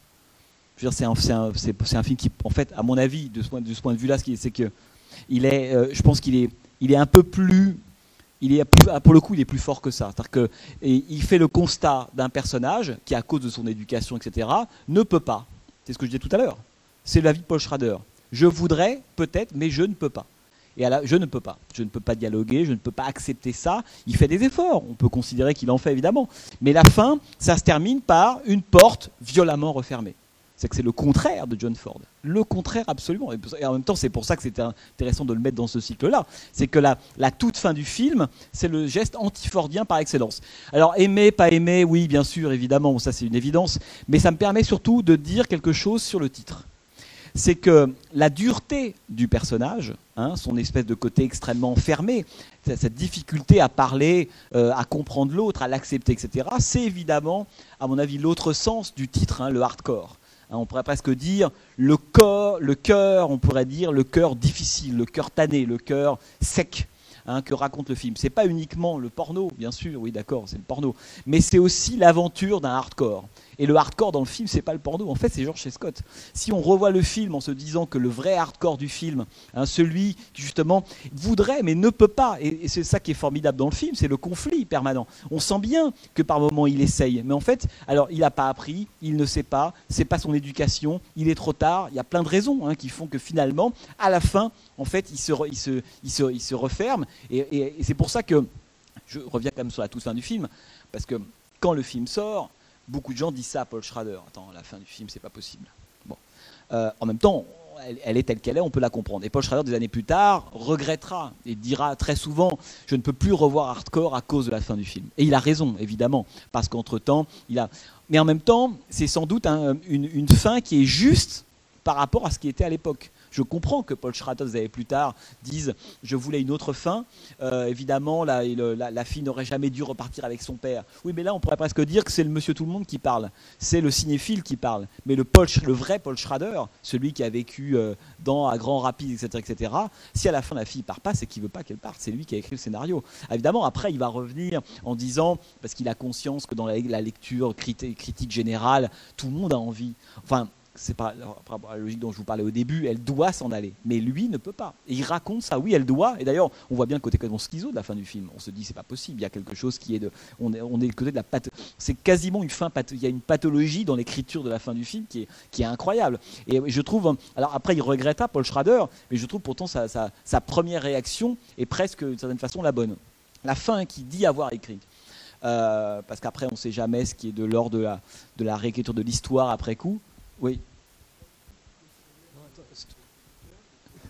C'est un, film qui, en fait, à mon avis, de ce point de, vue-là, c'est que il est, euh, je pense qu'il est, il est un peu plus il est plus- pour le coup, il est plus fort que ça. C'est-à-dire que et il fait le constat d'un personnage qui, à cause de son éducation, etc., ne peut pas. C'est ce que je disais tout à l'heure. C'est la vie de Paul Schrader. Je voudrais, peut-être, mais je ne peux pas. Et je ne peux pas. Je ne peux pas dialoguer, je ne peux pas accepter ça. Il fait des efforts. On peut considérer qu'il en fait, évidemment. Mais la fin, ça se termine par une porte violemment refermée. C'est que c'est le contraire de John Ford. Le contraire absolument. Et en même temps, c'est pour ça que c'était intéressant de le mettre dans ce cycle-là. C'est que la, toute fin du film, c'est le geste antifordien par excellence. Alors aimer, pas aimer, oui, bien sûr, évidemment, ça c'est une évidence. Mais ça me permet surtout de dire quelque chose sur le titre. C'est que la dureté du personnage, hein, son espèce de côté extrêmement fermé, cette difficulté à parler, euh, à comprendre l'autre, à l'accepter, etc., c'est évidemment, à mon avis, l'autre sens du titre, hein, le hardcore. Hein, on pourrait presque dire le corps, le cœur, on pourrait dire le cœur difficile, le cœur tanné, le cœur sec hein, que raconte le film. C'est pas uniquement le porno, bien sûr, oui d'accord, c'est le porno, mais c'est aussi l'aventure d'un hardcore. Et le hardcore dans le film, c'est pas le porno. En fait, c'est George. Scott. Si on revoit le film en se disant que le vrai hardcore du film, hein, celui qui justement voudrait mais ne peut pas, et, c'est ça qui est formidable dans le film, c'est le conflit permanent. On sent bien que par moments il essaye, mais en fait, alors il n'a pas appris, il ne sait pas, c'est pas son éducation, il est trop tard. Il y a plein de raisons hein, qui font que finalement, à la fin, en fait, il se, il se, il se, il se referme. Et, et- et c'est pour ça que je reviens quand même sur la toute fin du film, parce que quand le film sort, beaucoup de gens disent ça à Paul Schrader. Attends, la fin du film, c'est pas possible. Bon. Euh, en même temps, elle, est telle qu'elle est, on peut la comprendre. Et Paul Schrader, des années plus tard, regrettera et dira très souvent Je ne peux plus revoir Hardcore à cause de la fin du film. Et il a raison, évidemment, parce qu'entre-temps, il a. Mais en même temps, c'est sans doute un- une, une fin qui est juste par rapport à ce qui était à l'époque. Je comprends que Paul Schrader, des années plus tard, dise Je voulais une autre fin. Euh, évidemment, la, le- la- la fille n'aurait jamais dû repartir avec son père. Oui, mais là, on pourrait presque dire que c'est le monsieur tout le monde qui parle. C'est le cinéphile qui parle. Mais le, Paul, le vrai Paul Schrader, celui qui a vécu euh, dans à Grand Rapide, etc., etc., si à la fin la fille part pas, c'est qu'il veut pas qu'elle parte. C'est lui qui a écrit le scénario. Évidemment, après, il va revenir en disant, parce qu'il a conscience que dans la, la lecture criti- critique générale, tout le monde a envie. Enfin, c'est pas par la logique dont je vous parlais au début, elle doit s'en aller, mais lui ne peut pas. Et il raconte ça, oui, elle doit. Et d'ailleurs, on voit bien le côté quasiment schizo de la fin du film. On se dit c'est pas possible, il y a quelque chose qui est de, on est, on le côté de la path- c'est quasiment une fin, il y a une pathologie dans l'écriture de la fin du film qui est, qui est incroyable. Et je trouve, alors après il regretta Paul Schrader, mais je trouve pourtant sa, sa- première réaction est presque d'une certaine façon la bonne. La fin qu'il dit avoir écrite. Euh, parce qu'après on ne sait jamais ce qui est de l'ordre de la, de la réécriture de l'histoire après coup. Oui.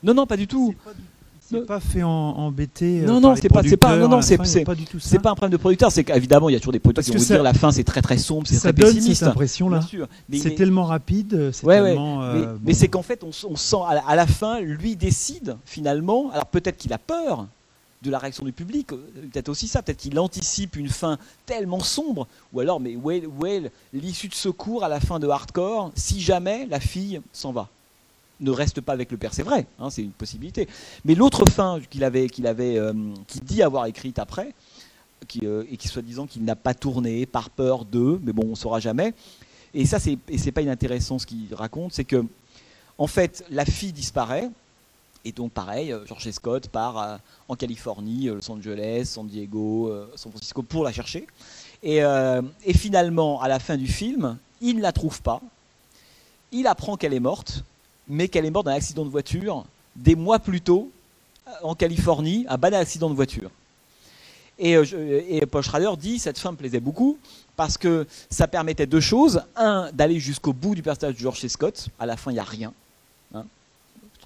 Non, non, pas du tout. C'est pas fait en, embêter. euh, Non, non, c'est pas- c'est pas- non, non, c'est- pas du tout ça. C'est pas un problème de producteur, c'est qu'évidemment il y a toujours des producteurs qui vont dire la fin c'est très très sombre, c'est ça très donne pessimiste. cette. Mais il C'est est- tellement rapide, c'est tellement. Mais, euh, mais c'est qu'en fait, on, sent à la, à la fin, lui décide finalement. Alors peut-être qu'il a peur de la réaction du public, euh, peut-être aussi ça, peut-être qu'il anticipe une fin tellement sombre, ou alors, mais où est, l'issue de secours à la fin de Hardcore si jamais la fille s'en va? Ne reste pas avec le père, c'est vrai, hein, c'est une possibilité. Mais l'autre fin qu'il avait, qu'il avait, euh, dit avoir écrite après, euh, et qui soi-disant qu'il n'a pas tourné par peur d'eux, mais bon, on saura jamais. Et ça, c'est et c'est pas inintéressant ce qu'il raconte, c'est que en fait, la fille disparaît. Et donc, pareil, euh, George Scott part euh, en Californie, euh, Los Angeles, San Diego, San Francisco pour la chercher. Et, finalement, à la fin du film, il ne la trouve pas. Il apprend qu'elle est morte, mais qu'elle est morte d'un accident de voiture des mois plus tôt en Californie, un banal accident de voiture. Et, et Paul Schrader dit cette fin me plaisait beaucoup parce que ça permettait deux choses. Un, d'aller jusqu'au bout du personnage de George. Scott. À la fin, il n'y a rien.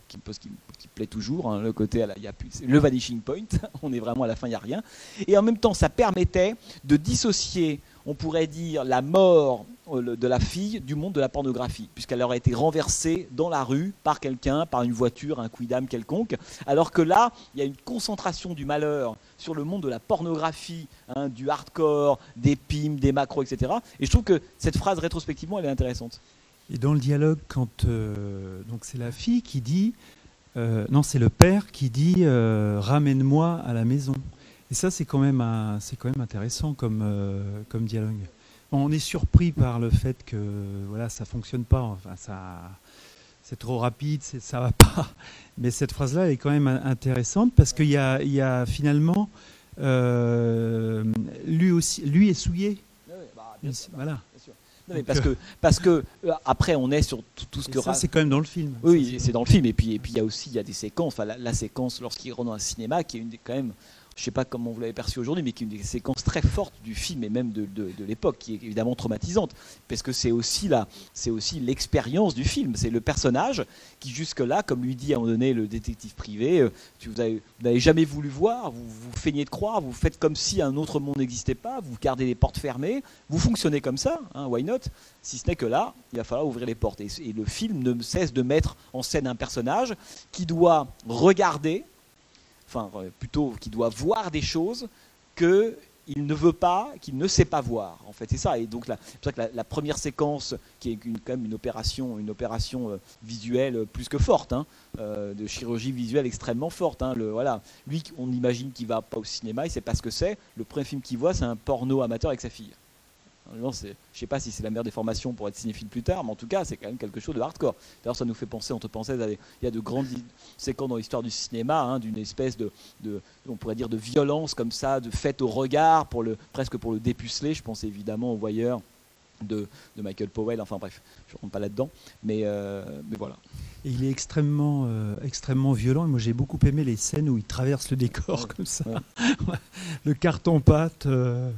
Qui, me plaît toujours. hein, le côté, à la- y a le vanishing point. On est vraiment à la fin, il n'y a rien. Et en même temps, ça permettait de dissocier, on pourrait dire, la mort euh, de la fille du monde de la pornographie, puisqu'elle aurait été renversée dans la rue par quelqu'un, par une voiture, un quidam quelconque. Alors que là, il y a une concentration du malheur sur le monde de la pornographie, hein, du hardcore, des pimes, des macros, etc. Et je trouve que cette phrase rétrospectivement, elle est intéressante. Et dans le dialogue, quand euh, donc c'est la fille qui dit, euh, non, c'est le père qui dit, euh, ramène-moi à la maison. Et ça, c'est quand même c'est quand même intéressant comme comme dialogue. On est surpris par le fait que voilà, ça fonctionne pas. Enfin, ça, c'est trop rapide, ça va pas. Mais cette phrase-là elle est quand même intéressante parce qu'il y a, il y a finalement euh, lui aussi, lui est souillé. bah, voilà. Non, mais parce que parce que euh, après on est sur tout, ce Et que ça, c'est quand même dans le film. Oui, c'est dans le film. Et puis, et puis il y a aussi il y a des séquences. Enfin, la, la séquence lorsqu'il rentre dans un cinéma, qui est une des quand même, je sais pas comment vous l'avez perçu aujourd'hui, mais qui est une des séquences très fortes du film et même de, l'époque, qui est évidemment traumatisante, parce que c'est aussi aussi l'expérience du film. C'est le personnage qui jusque là, comme lui dit à un moment donné le détective privé, euh, tu vous avez- vous n'avez jamais voulu voir, vous vous feignez de croire, vous faites comme si un autre monde n'existait pas, vous gardez les portes fermées, vous fonctionnez comme ça, hein, why not? Si ce n'est que là, il va falloir ouvrir les portes. Et le film ne cesse de mettre en scène un personnage qui doit regarder, enfin euh, plutôt qui doit voir des choses que il ne veut pas, qu'il ne sait pas voir. En fait, c'est ça. Et donc, c'est pour ça que la, première séquence, qui est quand même une opération, une opération euh, visuelle plus que forte, hein, euh, de chirurgie visuelle extrêmement forte. hein, voilà. Lui, on imagine qu'il va pas au cinéma, il sait pas ce que c'est. Le premier film qu'il voit, c'est un porno amateur avec sa fille. C'est- je sais pas si c'est la meilleure des formations pour être cinéphile plus tard, mais en tout cas, c'est quand même quelque chose de hardcore. D'ailleurs, ça nous fait penser, parenthèses, à des- il y a de grandes séquences dans l'histoire du cinéma, hein, d'une espèce de, on pourrait dire, de violence comme ça, de faite au regard, pour le, presque pour le dépuceler. Je pense évidemment au voyeur de, de Michael Powell. Enfin bref, je rentre pas là-dedans, mais, euh, mais voilà. Et il est extrêmement, euh, extrêmement violent. Et moi, j'ai beaucoup aimé les scènes où il traverse le décor comme ça. le carton-pâte. euh,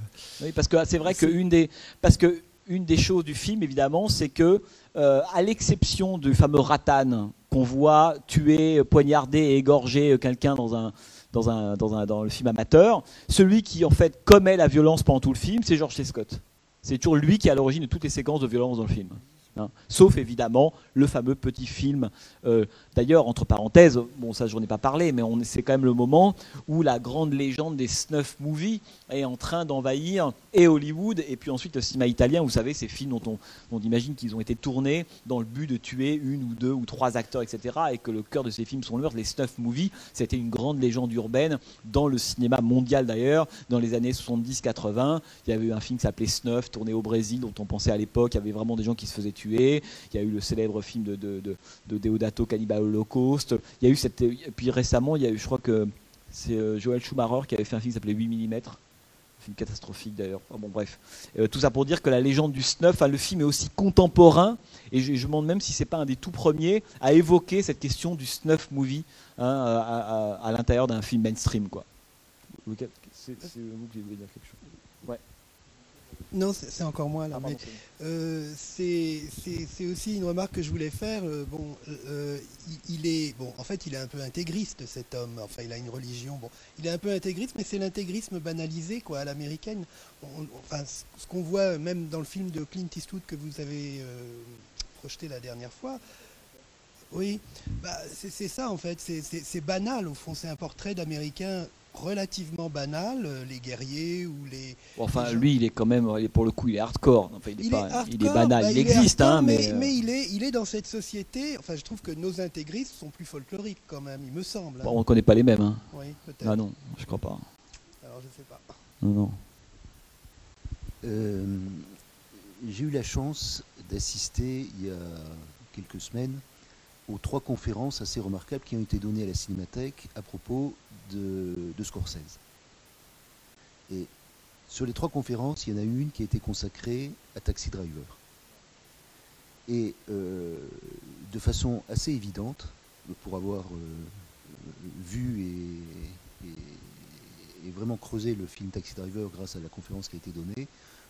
Oui, parce que c'est vrai qu'une des, parce que une des choses du film, évidemment, c'est que, à l'exception du fameux Ratan qu'on voit tuer, poignarder et égorger quelqu'un dans un, dans, un, dans, un, dans le film amateur, celui qui en fait commet la violence pendant tout le film, c'est George C. Scott. C'est toujours lui qui est à l'origine de toutes les séquences de violence dans le film. Hein. Sauf évidemment le fameux petit film. euh, D'ailleurs, entre parenthèses, bon ça j'en ai pas parlé, mais c'est quand même le moment où la grande légende des snuff movies est en train d'envahir et Hollywood et puis ensuite le cinéma italien. Vous savez, ces films dont on, on imagine qu'ils ont été tournés dans le but de tuer une ou deux ou trois acteurs, etc. Et que le cœur de ces films sont le meurtre. Les snuff movies, c'était une grande légende urbaine dans le cinéma mondial d'ailleurs, dans les années 70-80. Il y avait eu un film qui s'appelait Snuff, tourné au Brésil, dont on pensait à l'époque. Il y avait vraiment des gens qui se faisaient tuer. Il y a eu le célèbre film de, de, de, de Deodato Cannibal Holocaust. Il y a eu puis récemment, il y a eu, je crois que c'est euh, Joel Schumacher qui avait fait un film qui s'appelait 8 mm. Film catastrophique d'ailleurs. Enfin, bon, bref. Euh, tout ça pour dire que la légende du snuff, enfin, le film est aussi contemporain, et je, me demande même si c'est pas un des tout premiers à évoquer cette question du snuff movie hein, à, l'intérieur d'un film mainstream. Quoi. C'est vous qui voulez dire quelque chose. Non, c'est encore moi là. Ah, mais, euh, c'est aussi une remarque que je voulais faire. euh, bon, euh, il, il est bon. En fait, il est un peu intégriste cet homme. Enfin, il a une religion. Bon, il est un peu intégriste, mais c'est l'intégrisme banalisé, quoi, à l'américaine. Enfin, ce qu'on voit même dans le film de Clint Eastwood que vous avez projeté la dernière fois. Oui, bah, c'est ça en fait. C'est banal au fond. C'est un portrait d'Américain relativement banal, euh, les guerriers ou les, Bon, enfin, Les gens- lui, il est quand même, pour le coup, il est hardcore. Enfin, il est, il, pas, est hardcore, il est banal. bah, il existe, hardcore, hein, mais, mais, euh, mais il, est, il est dans cette société. Enfin, je trouve que nos intégristes sont plus folkloriques quand même, il me semble. hein. bon, on ne connaît pas les mêmes. Hein. Oui, peut-être. Ah non, je crois pas. Alors, je sais pas. Non, non. Euh, J'ai eu la chance d'assister il y a quelques semaines aux trois conférences assez remarquables qui ont été données à la Cinémathèque à propos de, de Scorsese. Et sur les trois conférences, il y en a une qui a été consacrée à Taxi Driver. Et euh, de façon assez évidente, pour avoir euh, vu et, vraiment creusé le film Taxi Driver grâce à la conférence qui a été donnée,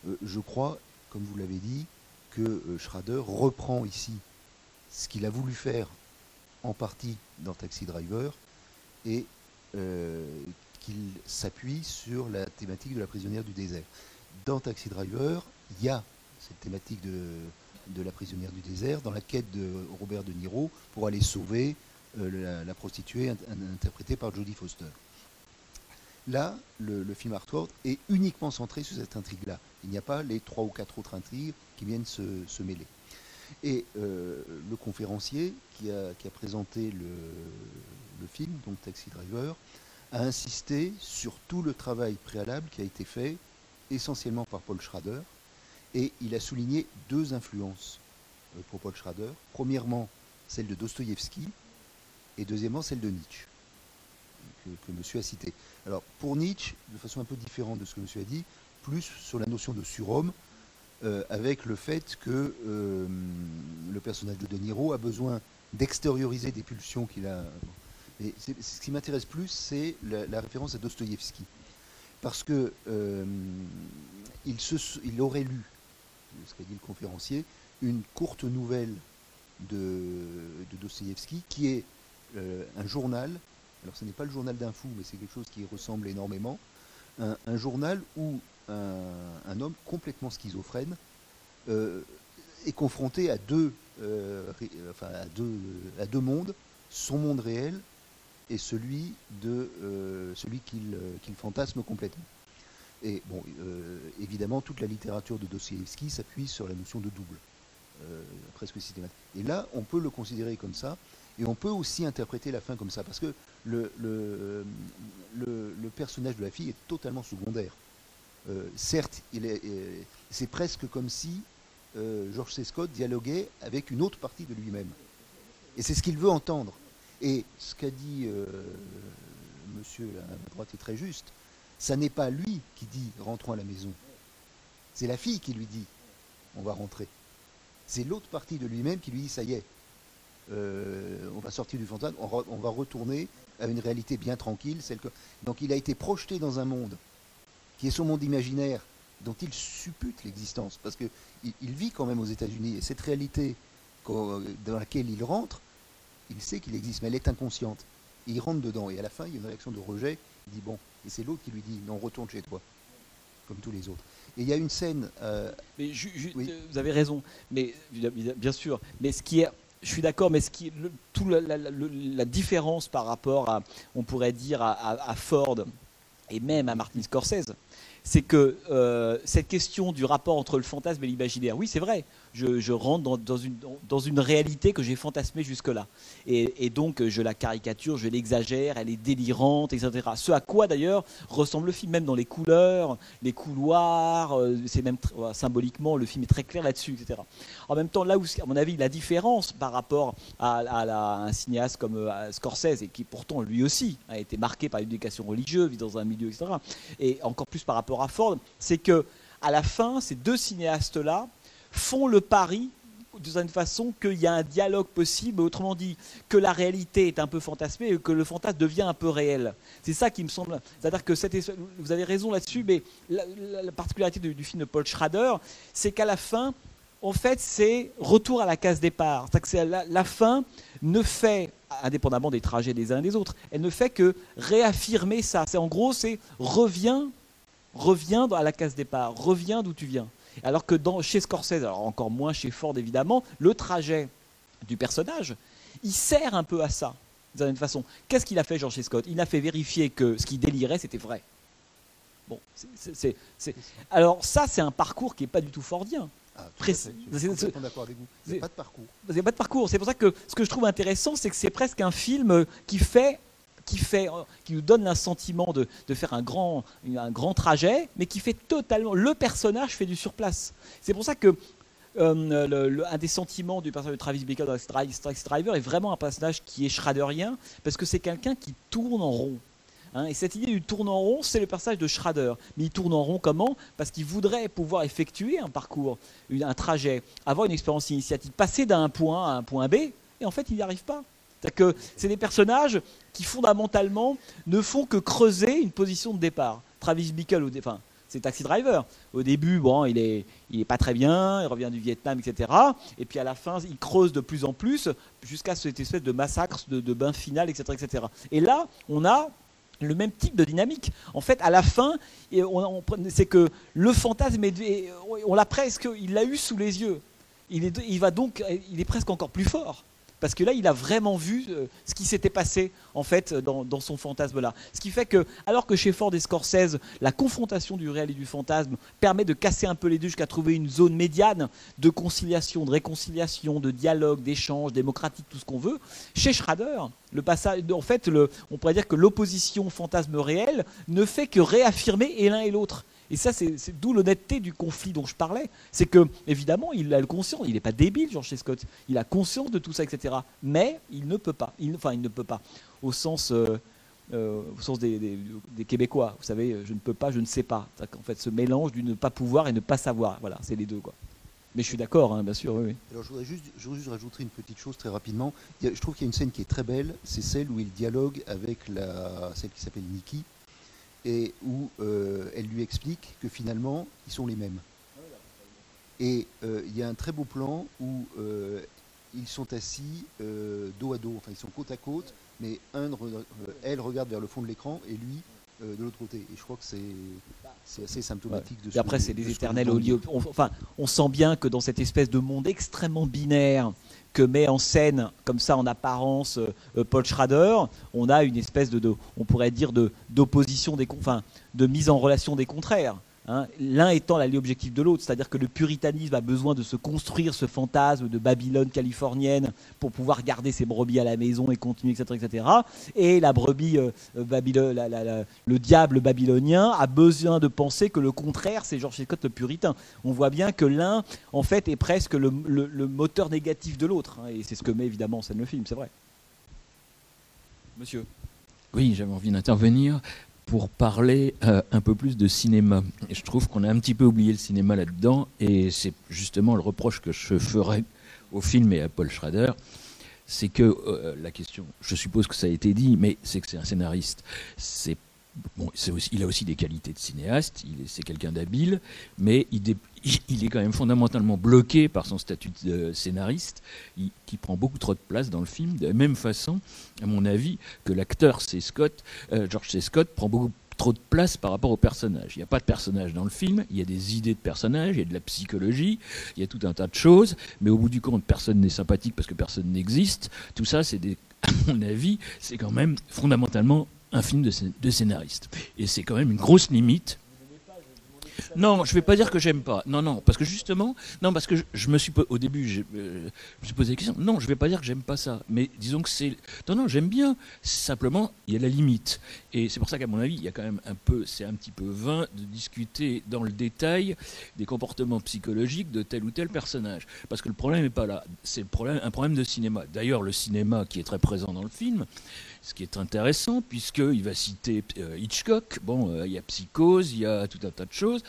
euh, je crois, comme vous l'avez dit, que Schrader reprend ici ce qu'il a voulu faire en partie dans Taxi Driver et euh, qu'il s'appuie sur la thématique de la prisonnière du désert. Dans Taxi Driver, il y a cette thématique de, la prisonnière du désert dans la quête de Robert De Niro pour aller sauver euh, la, prostituée int- interprétée par Jodie Foster. Là, le, film Artward est uniquement centré sur cette intrigue-là. Il n'y a pas les trois ou quatre autres intrigues qui viennent se mêler. Et euh, le conférencier qui a, présenté le, film, donc Taxi Driver, a insisté sur tout le travail préalable qui a été fait, essentiellement par Paul Schrader, et il a souligné deux influences euh, pour Paul Schrader. Premièrement, celle de Dostoïevski, et deuxièmement, celle de Nietzsche. que monsieur a cité. Alors, pour Nietzsche, de façon un peu différente de ce que monsieur a dit, plus sur la notion de surhomme, euh, avec le fait que euh, le personnage de De Niro a besoin d'extérioriser des pulsions qu'il a. Et ce qui m'intéresse plus, c'est la, référence à Dostoïevski. Parce que euh, il, aurait lu, ce qu'a dit le conférencier, une courte nouvelle de, de Dostoïevski qui est un journal. Alors, ce n'est pas le journal d'un fou, mais c'est quelque chose qui ressemble énormément. Un journal où un, homme complètement schizophrène euh, est confronté à deux, euh, enfin, à, deux, à deux mondes, son monde réel et celui, euh, celui qu'il fantasme complètement. Et bon, évidemment, toute la littérature de Dostoïevski s'appuie sur la notion de double, presque systématique. Et là, on peut le considérer comme ça, et on peut aussi interpréter la fin comme ça, parce que le- le personnage de la fille est totalement secondaire. Euh, certes, euh, c'est presque comme si euh, George C. Scott dialoguait avec une autre partie de lui-même. Et c'est ce qu'il veut entendre. Et ce qu'a dit euh, monsieur à ma droite est très juste. Ça n'est pas lui qui dit rentrons à la maison. C'est la fille qui lui dit on va rentrer. C'est l'autre partie de lui-même qui lui dit ça y est, on va sortir du fantasme, on, va retourner à une réalité bien tranquille. Celle. Donc il a été projeté dans un monde qui est son monde imaginaire, dont il suppute l'existence, parce qu'il il vit quand même aux États-Unis, et cette réalité dans laquelle il rentre, il sait qu'il existe, mais elle est inconsciente. Et il rentre dedans, et à la fin, il y a une réaction de rejet, il dit bon, et c'est l'autre qui lui dit non, retourne chez toi, comme tous les autres. Et il y a une scène, euh, Mais ju- ju- Oui. euh, vous avez raison, mais bien sûr. Mais ce qui est, je suis d'accord, mais ce qui est le- tout la, la- la- le- la différence par rapport à, on pourrait dire à, à- à Ford et même à Martin Scorsese, c'est que euh, cette question du rapport entre le fantasme et l'imaginaire, oui, c'est vrai. Je, rentre dans, une, une réalité que j'ai fantasmée jusque-là. Et, donc, je la caricature, je l'exagère, elle est délirante, etc. Ce à quoi, d'ailleurs, ressemble le film, même dans les couleurs, les couloirs, euh, c'est même symboliquement, le film est très clair là-dessus, etc. En même temps, là où, à mon avis, la différence par rapport à, un cinéaste comme euh, Scorsese, et qui pourtant lui aussi a été marqué par l'éducation religieuse, vit dans un milieu, etc., et encore plus par rapport à Ford, c'est que à la fin, ces deux cinéastes-là font le pari de certaine façon qu'il y a un dialogue possible, autrement dit que la réalité est un peu fantasmée et que le fantasme devient un peu réel. C'est ça qui me semble. C'est-à-dire que vous avez raison là-dessus, mais la, la- la particularité du, film de Paul Schrader, c'est qu'à la fin, en fait, c'est retour à la case départ. C'est-à-dire que la, fin ne fait, indépendamment des trajets des uns et des autres, elle ne fait que réaffirmer ça. C'est en gros, c'est reviens, reviens à la case départ, reviens d'où tu viens. Alors que dans, chez Scorsese, alors encore moins chez Ford évidemment, le trajet du personnage, il sert un peu à ça, d'une certaine façon. Qu'est-ce qu'il a fait, George. Scott? Il a fait vérifier que ce qu'il délirait, c'était vrai. Bon, c'est- alors ça, c'est un parcours qui n'est pas du tout fordien. ah, je C'est- suis complètement d'accord avec vous. Il n'y c'est- a pas de parcours. Il n'y a pas de parcours. C'est pour ça que ce que je trouve intéressant, c'est que c'est presque un film qui fait, qui fait, euh, qui nous donne un sentiment de, de faire un grand, un grand trajet, mais qui fait totalement. Le personnage fait du surplace. C'est pour ça que euh, un des sentiments du personnage de Travis Bickle dans Taxi Driver est vraiment un personnage qui est schraderien, parce que c'est quelqu'un qui tourne en rond. Hein, et cette idée du tourne en rond, c'est le personnage de Schrader. Mais il tourne en rond comment? Parce qu'il voudrait pouvoir effectuer un parcours, un trajet, avoir une expérience initiatique, passer d'un point à un point B, et en fait, il n'y arrive pas. C'est-à-dire que c'est des personnages qui fondamentalement ne font que creuser une position de départ. Travis Bickle, enfin, c'est Taxi Driver. Au début, il est, pas très bien, il revient du Vietnam, etc. Et puis à la fin, il creuse de plus en plus jusqu'à cette espèce de massacre, de, de bain final, etc., etc. Et là, on a le même type de dynamique. En fait, à la fin, on- c'est que le fantasme, on l'a presque, il l'a eu sous les yeux. Il va donc, il est presque encore plus fort. Parce que là, il a vraiment vu euh, ce qui s'était passé en fait dans, dans son fantasme-là. Ce qui fait que, alors que chez Ford et Scorsese, la confrontation du réel et du fantasme permet de casser un peu les deux jusqu'à trouver une zone médiane de conciliation, de réconciliation, de dialogue, d'échange, démocratique, tout ce qu'on veut. Chez Schrader, le passage, on pourrait dire que l'opposition fantasme-réel ne fait que réaffirmer et l'un et l'autre. Et ça, c'est d'où l'honnêteté du conflit dont je parlais. C'est que, évidemment, il a le conscience, il n'est pas débile, George. Scott. Il a conscience de tout ça, etc. Mais il ne peut pas. Enfin, il ne peut pas. Au sens. euh, euh, des, Québécois. Vous savez, je ne peux pas, je ne sais pas. En fait, ce mélange du ne pas pouvoir et ne pas savoir. Voilà, c'est les deux. Quoi. Mais je suis d'accord, hein, bien sûr. Alors je voudrais juste, rajouter une petite chose très rapidement. Je trouve qu'il y a une scène qui est très belle, c'est celle où il dialogue avec celle qui s'appelle Nikki, et où euh, elle lui explique que finalement, ils sont les mêmes. Et euh, il y a un très beau plan où euh, ils sont assis dos à dos, enfin ils sont côte à côte, mais un, elle regarde vers le fond de l'écran et lui de l'autre côté. Et je crois que c'est c'est assez symptomatique de Et ce après, que- c'est les éternels nous au lieu. on- Enfin, on sent bien que dans cette espèce de monde extrêmement binaire que met en scène, comme ça en apparence, euh, euh, Paul Schrader, on a une espèce de, de- on pourrait dire, de d'opposition des, enfin, de mise en relation des contraires. Hein. L'un étant l'allié objectif de l'autre, c'est-à-dire que le puritanisme a besoin de se construire ce fantasme de Babylone californienne pour pouvoir garder ses brebis à la maison et continuer, etc., etc. Et la brebis, euh, euh, Babylo- la- la- la- le diable babylonien a besoin de penser que le contraire, c'est George Scott le puritain. On voit bien que l'un, en fait, est presque le, le- le moteur négatif de l'autre. hein, et c'est ce que met évidemment en scène le film, c'est vrai. Monsieur. Oui, j'avais envie d'intervenir pour parler euh, un peu plus de cinéma. Je trouve qu'on a un petit peu oublié le cinéma là-dedans, et c'est justement le reproche que je ferais au film et à Paul Schrader, c'est que euh, la question, je suppose que ça a été dit, mais c'est que c'est un scénariste. C'est il a aussi des qualités de cinéaste, c'est quelqu'un d'habile, mais il, est quand même fondamentalement bloqué par son statut de scénariste, qui prend beaucoup trop de place dans le film, de la même façon, à mon avis, que l'acteur C. Scott, euh, George C. Scott, prend beaucoup trop de place par rapport au personnage. Il n'y a pas de personnage dans le film, il y a des idées de personnages, il y a de la psychologie, il y a tout un tas de choses, mais au bout du compte, personne n'est sympathique parce que personne n'existe. Tout ça, c'est à mon avis, c'est quand même fondamentalement un film de, scé- de scénariste. Et c'est quand même une grosse limite. Non, je vais pas dire que j'aime pas. Non, non, parce que justement, non, parce que je, me suis au début, je, euh, je me suis posé la question. Non, je vais pas dire que j'aime pas ça, mais disons que c'est. Non, non, j'aime bien. Simplement, il y a la limite, et c'est pour ça qu'à mon avis, il y a quand même un peu, c'est un petit peu vain de discuter dans le détail des comportements psychologiques de tel ou tel personnage, parce que le problème n'est pas là. C'est un problème de cinéma. D'ailleurs, le cinéma qui est très présent dans le film, ce qui est intéressant, puisqu'il va citer euh, Hitchcock, bon, euh, il y a Psychose, il y a tout un tas de choses.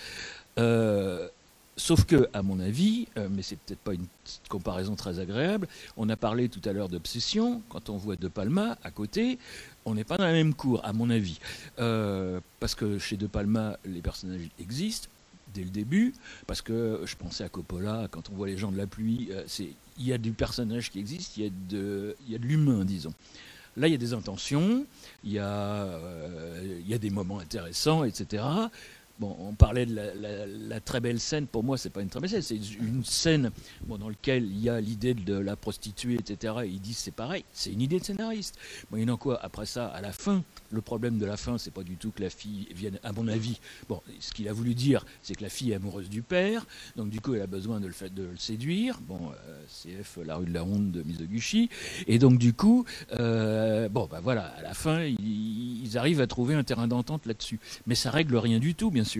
Euh, sauf que, à mon avis, euh, mais c'est peut-être pas une comparaison très agréable, on a parlé tout à l'heure d'obsession, quand on voit De Palma à côté, on n'est pas dans la même cour, à mon avis. Parce que chez De Palma, les personnages existent dès le début, parce que je pensais à Coppola, quand on voit les gens de la pluie, il y a du personnage qui existe, il y a de l'humain, disons. Là, il y a des intentions, il y a, euh, des moments intéressants, etc. On parlait de la, très belle scène. Pour moi, c'est pas une très belle scène. C'est une scène dans laquelle il y a l'idée de la prostituée, etc. Et ils disent c'est pareil. C'est une idée de scénariste. Moyennant quoi, après ça, à la fin, le problème de la fin, c'est pas du tout que la fille vienne. À mon avis, bon, ce qu'il a voulu dire, c'est que la fille est amoureuse du père. Donc du coup, elle a besoin de le, de le séduire. Bon, euh, CF, la rue de la Ronde de Mizoguchi. Et donc du coup, euh, bon, bah voilà, à la fin, ils, ils arrivent à trouver un terrain d'entente là-dessus. Mais ça règle rien du tout, bien sûr.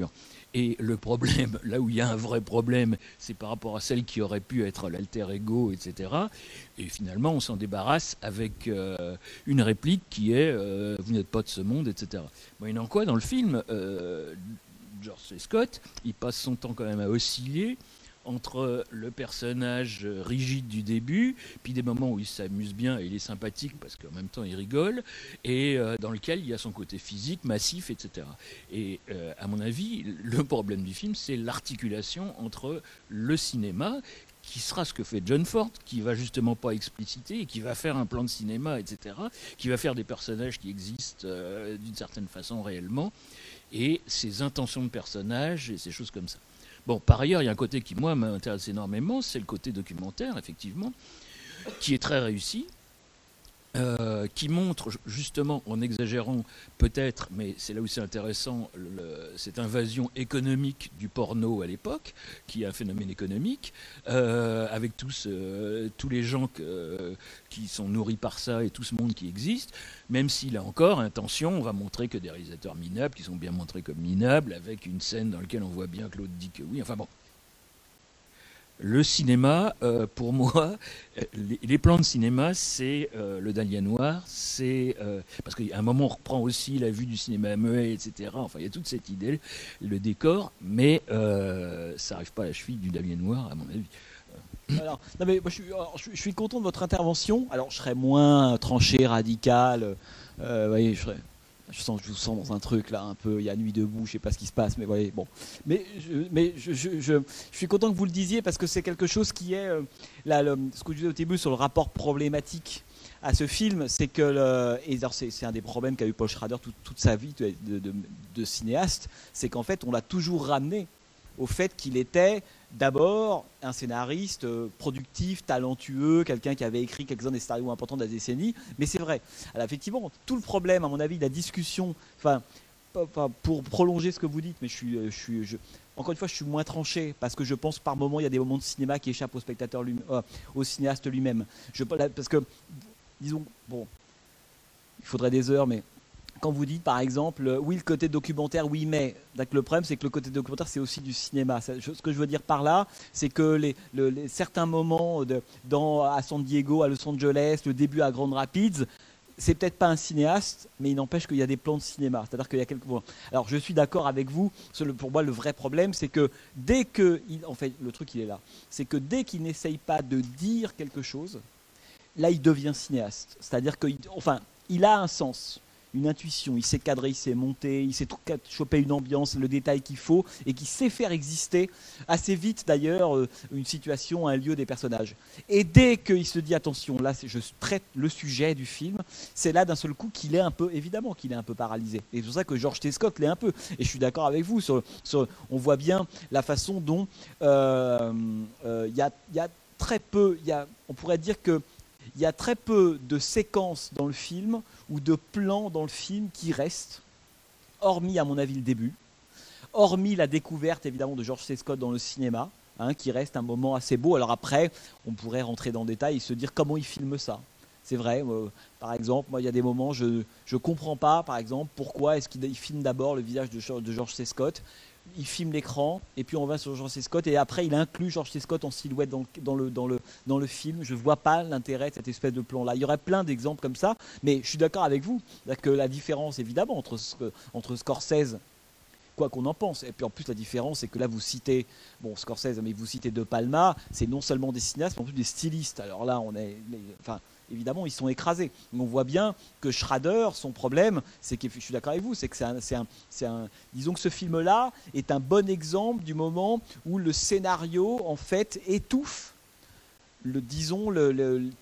Et le problème, là où il y a un vrai problème, c'est par rapport à celle qui aurait pu être l'alter ego, etc. Et finalement, on s'en débarrasse avec euh, une réplique qui est euh, Vous n'êtes pas de ce monde, etc. Moyennant quoi, dans le film, euh, George. Scott, il passe son temps quand même à osciller entre le personnage rigide du début, puis des moments où il s'amuse bien et il est sympathique parce qu'en même temps il rigole, et euh, dans lequel il y a son côté physique, massif, etc. Et euh, à mon avis, le problème du film, c'est l'articulation entre le cinéma, qui sera ce que fait John Ford, qui va justement pas expliciter, et qui va faire un plan de cinéma, etc., qui va faire des personnages qui existent euh, d'une certaine façon réellement, et ses intentions de personnages et ces choses comme ça. Bon, par ailleurs, il y a un côté qui, moi, m'intéresse énormément, c'est le côté documentaire, effectivement, qui est très réussi, euh, qui montre ju- justement, en exagérant peut-être, mais c'est là où c'est intéressant, cette invasion économique du porno à l'époque, qui est un phénomène économique, euh, avec tous, euh, tous les gens qui sont nourris par ça et tout ce monde qui existe, même si là encore, intention, on va montrer que des réalisateurs minables, qui sont bien montrés comme minables, avec une scène dans laquelle on voit bien que l'autre dit que oui, enfin bon. Le cinéma, euh, pour moi, les, plans de cinéma, c'est euh, le Dahlia noir, c'est euh, parce qu'à un moment on reprend aussi la vue du cinéma muet, etc. Enfin, il y a toute cette idée, le décor, mais ça n'arrive pas à la cheville du Dahlia noir, à mon avis. Alors, non, mais je, suis, content de votre intervention. Alors, je serais moins tranché, radical. Euh, voyez, je serais. Je sens, je vous sens dans un truc là, un peu. Il y a nuit debout, je sais pas ce qui se passe, mais voyez, bon. Mais, je, mais je, je, je- suis content que vous le disiez parce que c'est quelque chose qui est euh, là, ce que je disais au début sur le rapport problématique à ce film, c'est que le, et c'est un des problèmes qu'a eu Paul Schrader toute, toute sa vie de- de cinéaste, c'est qu'en fait, on l'a toujours ramené au fait qu'il était d'abord un scénariste euh, productif, talentueux, quelqu'un qui avait écrit quelques-uns des scénarios importants de la décennie. Mais c'est vrai. Alors effectivement, tout le problème, à mon avis, de la discussion, enfin, pour prolonger ce que vous dites, mais je suis, euh, je suis, encore une fois, je suis moins tranché parce que je pense par moment, il y a des moments de cinéma qui échappent au spectateur, lui, euh, au cinéaste lui-même. Parce que, disons, bon, il faudrait des heures, mais quand vous dites par exemple, euh, oui, le côté documentaire, oui, mais. Le problème, c'est que le côté documentaire, c'est aussi du cinéma. Ce que je veux dire par là, c'est que les, le- les- certains moments de, dans, à San Diego, à Los Angeles, le début à Grand Rapids, c'est peut-être pas un cinéaste, mais il n'empêche qu'il y a des plans de cinéma. C'est-à-dire qu'il y a quelques. Alors, je suis d'accord avec vous. Pour moi, le vrai problème, c'est que dès que. il- en fait, le truc, il est là. C'est que dès qu'il n'essaye pas de dire quelque chose, là, il devient cinéaste. C'est-à-dire qu'il. Enfin, il a un sens une intuition, il sait cadrer, il sait monter, il sait choper une ambiance, le détail qu'il faut, et qui sait faire exister assez vite d'ailleurs euh, une situation, un lieu, des personnages. Et dès qu'il se dit attention, là je traite le sujet du film, c'est là d'un seul coup qu'il est un peu, évidemment qu'il est un peu paralysé. Et c'est pour ça que George T. Scott l'est un peu. Et je suis d'accord avec vous, on voit bien la façon dont euh, euh, il y, a, très peu, y a, on pourrait dire que il y a très peu de séquences dans le film ou de plans dans le film qui restent, hormis à mon avis le début, hormis la découverte évidemment de George C. Scott dans le cinéma, hein, qui reste un moment assez beau. Alors après, on pourrait rentrer dans le détail et se dire comment il filme ça. C'est vrai, euh, par exemple, moi il y a des moments, je ne comprends pas, par exemple, pourquoi est-ce qu'il il filme d'abord le visage de, de George C. Scott il filme l'écran et puis on va sur George C. Scott et après il inclut George C. Scott en silhouette dans le, dans le, dans le, dans le film. Je ne vois pas l'intérêt de cette espèce de plan-là. Il y aurait plein d'exemples comme ça, mais je suis d'accord avec vous que la différence évidemment entre, entre Scorsese quoi qu'on en pense. Et puis en plus, la différence, c'est que là, vous citez, bon, Scorsese, mais vous citez De Palma, c'est non seulement des cinéastes, mais en plus des stylistes. Alors là, on est. enfin, évidemment, ils sont écrasés. Mais on voit bien que Schrader, son problème, c'est que, je suis d'accord avec vous, c'est que Disons que ce film-là est un bon exemple du moment où le scénario, en fait, étouffe. Le, disons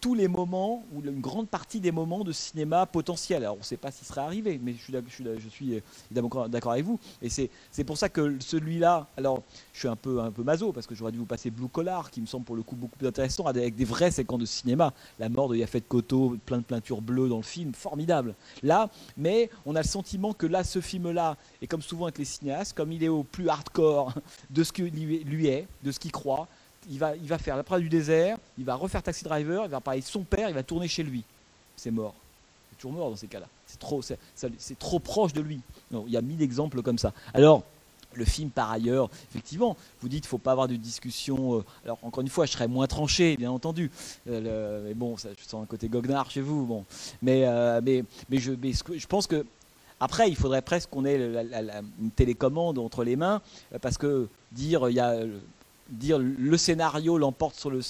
tous les moments ou une grande partie des moments de cinéma potentiel. Alors on ne sait pas s'il serait arrivé, mais je suis, euh, évidemment d'accord avec vous. Et c'est pour ça que celui-là, alors je suis un peu, un peu maso parce que j'aurais dû vous passer Blue Collar, qui me semble pour le coup beaucoup plus intéressant, avec des vraies séquences de cinéma. La mort de Yafet Koto, plein de peintures bleues dans le film, formidable. Là, mais on a le sentiment que là, ce film-là, et comme souvent avec les cinéastes, comme il est au plus hardcore de ce lui lui est, de ce qu'il croit, il va, faire la preuve du désert, il va refaire Taxi Driver, il va parler de son père, il va tourner chez lui. C'est mort. C'est toujours mort dans ces cas-là. C'est trop, proche de lui. Il y a mille exemples comme ça. Alors, le film, par ailleurs, effectivement, vous dites qu'il ne faut pas avoir de discussion. euh, alors, encore une fois, je serais moins tranché, bien entendu. Euh, mais bon, ça, je sens un côté goguenard chez vous. Bon. Mais, euh, je, pense que. Après, il faudrait presque qu'on ait une télécommande entre les mains, parce que dire il y a dire le scénario l'emporte sur le,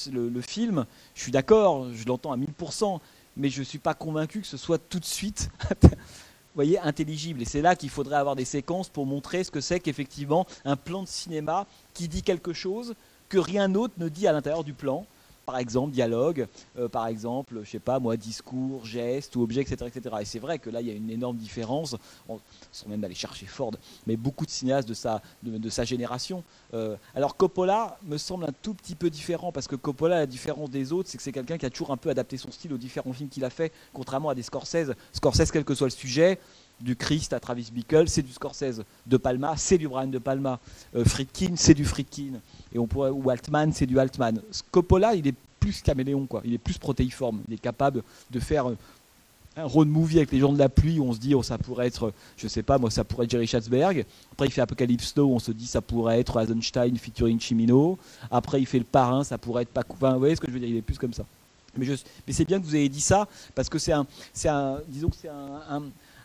film, je suis d'accord, je l'entends à 1000%, mais je ne suis pas convaincu que ce soit tout de suite intelligible. Et c'est là qu'il faudrait avoir des séquences pour montrer ce que c'est qu'effectivement un plan de cinéma qui dit quelque chose que rien d'autre ne dit à l'intérieur du plan. Par exemple, dialogue, euh, par exemple, je sais pas moi, discours, gestes ou objets, etc., etc. Et c'est vrai que là, il y a une énorme différence, on- sans même aller chercher Ford, mais beaucoup de cinéastes de sa, de, de sa génération. Euh, alors Coppola me semble un tout petit peu différent, parce que Coppola, la différence des autres, c'est que c'est quelqu'un qui a toujours un peu adapté son style aux différents films qu'il a fait, contrairement à des Scorsese. Scorsese, quel que soit le sujet, du Christ à Travis Bickle, c'est du Scorsese. De Palma, c'est du Brian De Palma. Euh, c'est du Friedkin. Et on pourrait, ou Altman, c'est du Altman. Coppola, il est plus caméléon, quoi. Il est plus protéiforme. Il est capable de faire euh, un road movie avec les gens de la pluie où on se dit oh ça pourrait être je sais pas moi ça pourrait être Jerry Schatzberg après il fait Apocalypse Now on se dit ça pourrait être Eisenstein featuring Chimino après il fait le parrain ça pourrait être pas enfin, vous voyez ce que je veux dire il est plus comme ça mais, c'est bien que vous ayez dit ça parce que c'est un un disons que c'est un,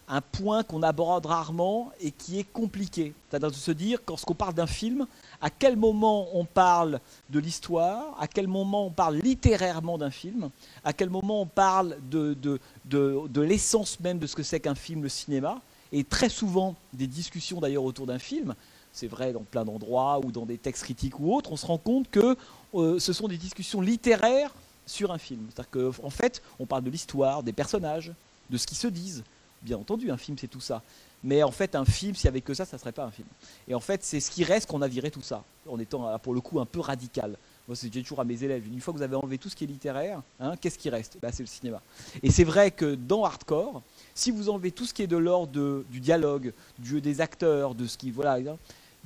un point qu'on aborde rarement et qui est compliqué c'est-à-dire de se dire lorsqu'on parle d'un film à quel moment on parle de l'histoire, à quel moment on parle littérairement d'un film, à quel moment on parle de, de, de, l'essence même de ce que c'est qu'un film, le cinéma, et très souvent des discussions d'ailleurs autour d'un film, c'est vrai dans plein d'endroits ou dans des textes critiques ou autres, on se rend compte que euh, ce sont des discussions littéraires sur un film. C'est-à-dire qu'en en fait, on parle de l'histoire, des personnages, de ce qu'ils se disent. Bien entendu, un film, c'est tout ça. Mais en fait, un film, s'il n'y avait que ça, ça ne serait pas un film. Et en fait, c'est ce qui reste qu'on a viré tout ça, en étant pour le coup un peu radical. Moi, c'est toujours à mes élèves. Une fois que vous avez enlevé tout ce qui est littéraire, hein, qu'est-ce qui reste? Bah, C'est le cinéma. Et c'est vrai que dans Hardcore, si vous enlevez tout ce qui est de l'ordre du dialogue, du jeu des acteurs, de ce qui. Voilà,